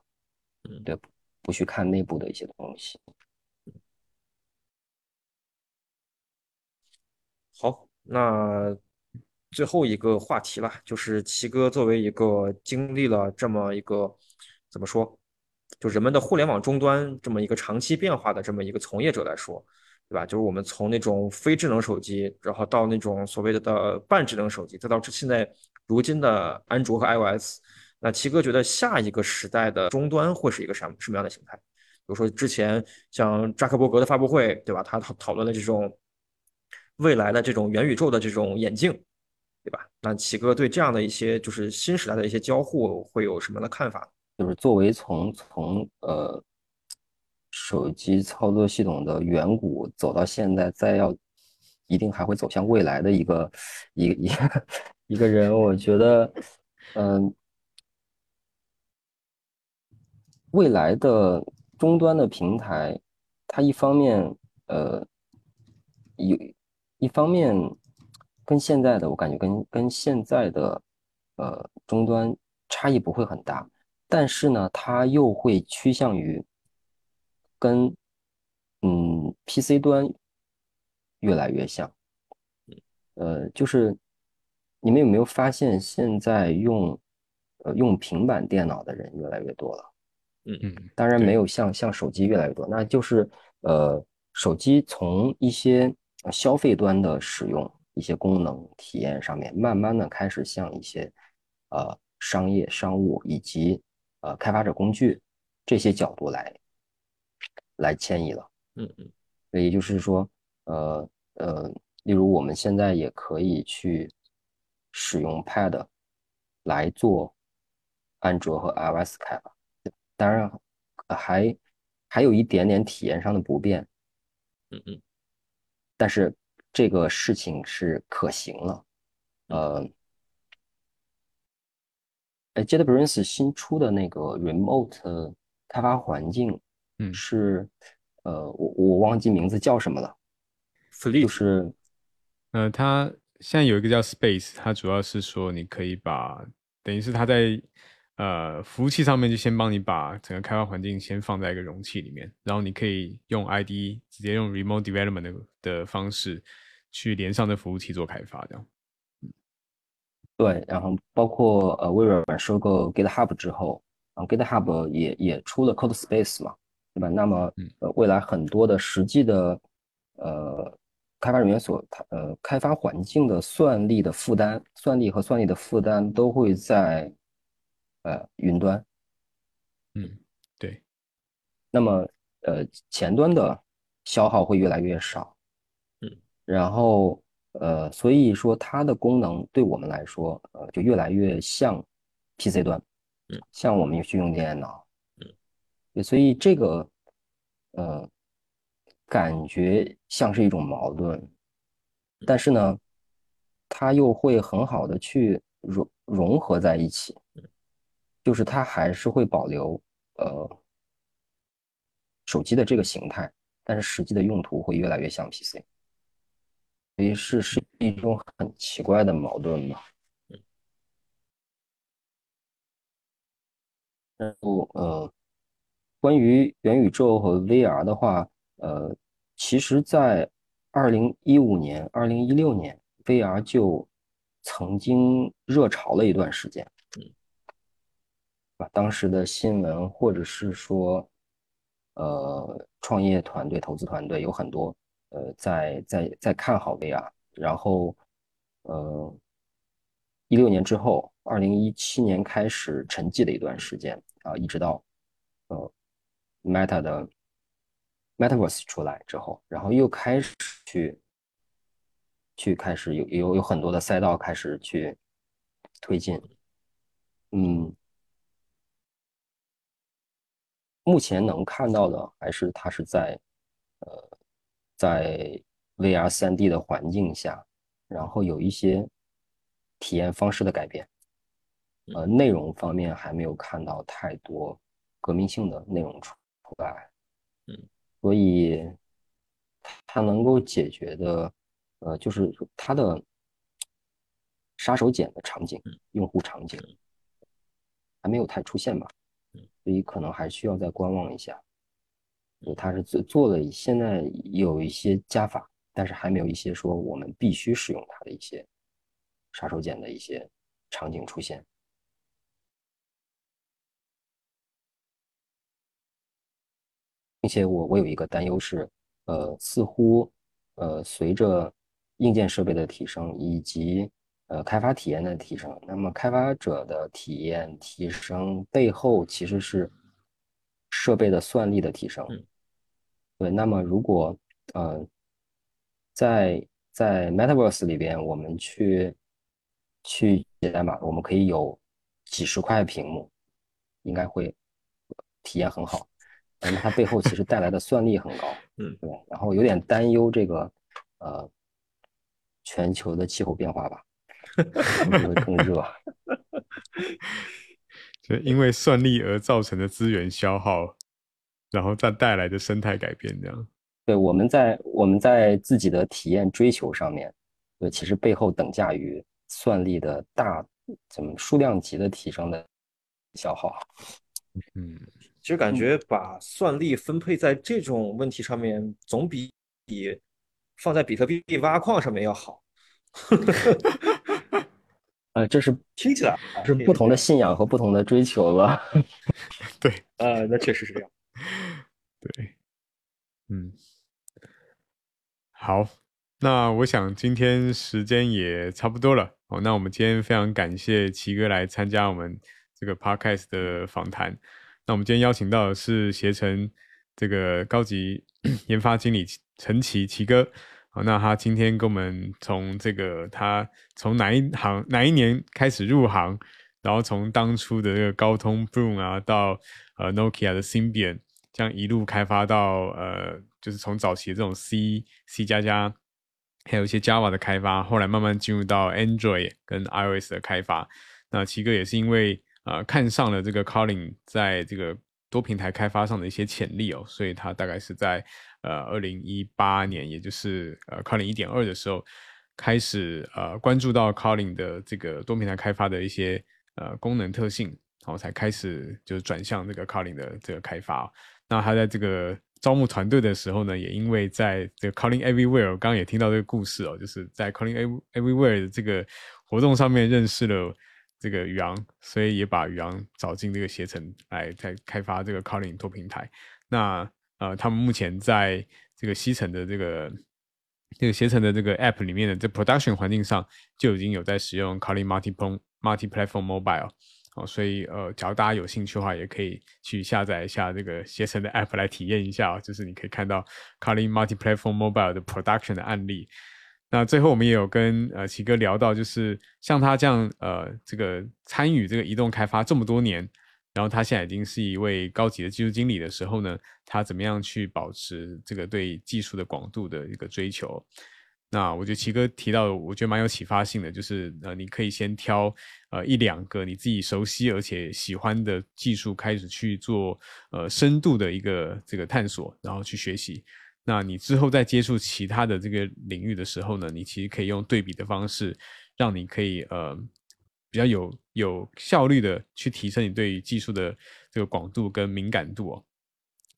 [SPEAKER 2] 嗯，
[SPEAKER 1] 对，不去看内部的一些东西。
[SPEAKER 2] 好，那。最后一个话题了，就是齐哥作为一个经历了这么一个怎么说，就人们的互联网终端这么一个长期变化的这么一个从业者来说，对吧？就是我们从那种非智能手机，然后到那种所谓的的半智能手机，再到现在如今的安卓和 iOS，那齐哥觉得下一个时代的终端会是一个什么什么样的形态？比如说之前像扎克伯格的发布会，对吧？他讨讨论的这种未来的这种元宇宙的这种眼镜。对吧？那齐哥对这样的一些就是新时代的一些交互会有什么样的看法？
[SPEAKER 1] 就是作为从从呃手机操作系统的远古走到现在，再要一定还会走向未来的一个一一个一个人，我觉得，嗯，未来的终端的平台，它一方面呃有一方面。跟现在的我感觉跟跟现在的呃终端差异不会很大，但是呢，它又会趋向于跟嗯 PC 端越来越像。呃，就是你们有没有发现，现在用呃用平板电脑的人越来越多了？
[SPEAKER 2] 嗯
[SPEAKER 3] 嗯，
[SPEAKER 1] 当然没有像像手机越来越多，那就是呃手机从一些消费端的使用。一些功能体验上面，慢慢的开始向一些呃商业、商务以及呃开发者工具这些角度来来迁移了。
[SPEAKER 2] 嗯嗯，
[SPEAKER 1] 也就是说，呃呃，例如我们现在也可以去使用 Pad 来做安卓和 iOS 开发，当然还还有一点点体验上的不便。
[SPEAKER 2] 嗯嗯，
[SPEAKER 1] 但是。这个事情是可行了，呃，哎，JetBrains 新出的那个 Remote 开发环境，
[SPEAKER 3] 嗯，
[SPEAKER 1] 是，呃，我我忘记名字叫什么了，flee 是，
[SPEAKER 3] 呃，它现在有一个叫 Space，它主要是说你可以把，等于是它在。呃，服务器上面就先帮你把整个开发环境先放在一个容器里面，然后你可以用 IDE 直接用 Remote Development 的的方式去连上这服务器做开发，这样。
[SPEAKER 1] 对，然后包括呃微软收购 GitHub 之后，然后 GitHub 也也出了 Code Space 嘛，对吧？那么呃未来很多的实际的呃开发人员所呃开发环境的算力的负担，算力和算力的负担都会在。呃，云端，
[SPEAKER 3] 嗯，对，
[SPEAKER 1] 那么呃，前端的消耗会越来越少，
[SPEAKER 2] 嗯，
[SPEAKER 1] 然后呃，所以说它的功能对我们来说，呃，就越来越像 PC 端，
[SPEAKER 2] 嗯，
[SPEAKER 1] 像我们去用电脑，
[SPEAKER 2] 嗯，
[SPEAKER 1] 所以这个呃，感觉像是一种矛盾，但是呢，它又会很好的去融融合在一起。就是它还是会保留呃手机的这个形态，但是实际的用途会越来越像 PC，所以是是一种很奇怪的矛盾嘛。然后呃，关于元宇宙和 VR 的话，呃，其实，在二零一五年、二零一六年，VR 就曾经热潮了一段时间。当时的新闻或者是说，呃，创业团队、投资团队有很多，呃，在在在看好 VR，然后，呃，一六年之后，二零一七年开始沉寂了一段时间啊，一直到，呃，Meta 的 Metaverse 出来之后，然后又开始去去开始有有有很多的赛道开始去推进，嗯，目前能看到的还是它是在呃在 VR 3D 的环境下，然后有一些体验方式的改变，呃，内容方面还没有看到太多革命性的内容出出来，
[SPEAKER 2] 嗯，
[SPEAKER 1] 所以它能够解决的，呃，就是它的杀手锏的场景、用户场景还没有太出现吧，所以可能还需要再观望一下。就它是做做了，现在有一些加法，但是还没有一些说我们必须使用它的一些杀手锏的一些场景出现。并且我我有一个担忧是，呃，似乎呃随着硬件设备的提升以及呃开发体验的提升，那么开发者的体验提升背后其实是设备的算力的提升。对，那么如果呃在在 Metaverse 里边，我们去去写代码，我们可以有几十块屏幕，应该会体验很好。那么它背后其实带来的算力很高，
[SPEAKER 2] 嗯，
[SPEAKER 1] 对，然后有点担忧这个呃全球的气候变化吧，会更热。
[SPEAKER 3] 就因为算力而造成的资源消耗，然后再带来的生态改变，这样。
[SPEAKER 1] 对，我们在我们在自己的体验追求上面，对，其实背后等价于算力的大怎么数量级的提升的消耗。
[SPEAKER 3] 嗯。
[SPEAKER 2] 其实感觉把算力分配在这种问题上面，总比比放在比特币挖矿上面要好。
[SPEAKER 1] 呃，这是
[SPEAKER 2] 听起来
[SPEAKER 1] 是不同的信仰和不同的追求了。
[SPEAKER 3] 对，
[SPEAKER 2] 呃，那确实是这样。
[SPEAKER 3] 对，嗯，好，那我想今天时间也差不多了。哦，那我们今天非常感谢奇哥来参加我们这个 podcast 的访谈。那我们今天邀请到的是携程这个高级 研发经理陈奇奇哥，好，那他今天跟我们从这个他从哪一行哪一年开始入行，然后从当初的这个高通 Broom 啊，到呃 Nokia 的 Symbian，这样一路开发到呃，就是从早期的这种 C C 加加，还有一些 Java 的开发，后来慢慢进入到 Android 跟 iOS 的开发。那奇哥也是因为啊，看上了这个 Calling 在这个多平台开发上的一些潜力哦，所以他大概是在呃二零一八年，也就是呃 Calling 一点二的时候，开始呃关注到 Calling 的这个多平台开发的一些呃功能特性，然后才开始就是转向这个 Calling 的这个开发。那他在这个招募团队的时候呢，也因为在这个 Calling Everywhere，我刚刚也听到这个故事哦，就是在 Calling Everywhere 的这个活动上面认识了。这个宇昂，所以也把宇昂找进这个携程来在开发这个 Calling 多平台。那呃，他们目前在这个西城的这个这个携程的这个 App 里面的这 Production 环境上就已经有在使用 Calling Multi Multi Platform Mobile 哦，所以呃，假如大家有兴趣的话，也可以去下载一下这个携程的 App 来体验一下，就是你可以看到 Calling Multi Platform Mobile 的 Production 的案例。那最后我们也有跟呃奇哥聊到，就是像他这样呃这个参与这个移动开发这么多年，然后他现在已经是一位高级的技术经理的时候呢，他怎么样去保持这个对技术的广度的一个追求？那我觉得奇哥提到，我觉得蛮有启发性的，就是呃你可以先挑呃一两个你自己熟悉而且喜欢的技术开始去做呃深度的一个这个探索，然后去学习。那你之后在接触其他的这个领域的时候呢，你其实可以用对比的方式，让你可以呃比较有有效率的去提升你对于技术的这个广度跟敏感度哦。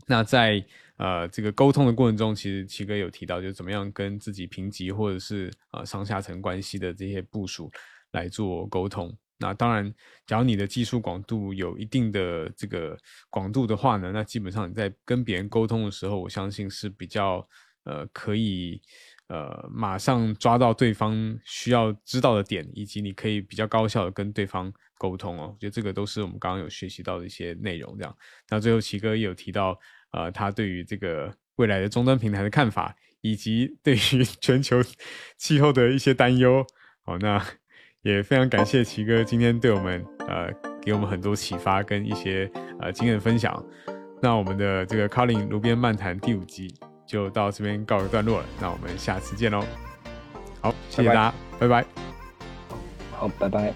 [SPEAKER 3] 那在呃这个沟通的过程中，其实奇哥有提到，就是怎么样跟自己评级或者是呃上下层关系的这些部署来做沟通。那当然，假如你的技术广度有一定的这个广度的话呢，那基本上你在跟别人沟通的时候，我相信是比较呃可以呃马上抓到对方需要知道的点，以及你可以比较高效的跟对方沟通哦。我觉得这个都是我们刚刚有学习到的一些内容。这样，那最后奇哥也有提到，呃，他对于这个未来的终端平台的看法，以及对于 全球气候的一些担忧。好，那。也非常感谢奇哥今天对我们呃给我们很多启发跟一些呃经验分享。那我们的这个 Colin 炉边漫谈第五集就到这边告一段落了。那我们下次见喽。好，谢谢大家，拜拜。
[SPEAKER 1] 好，拜拜。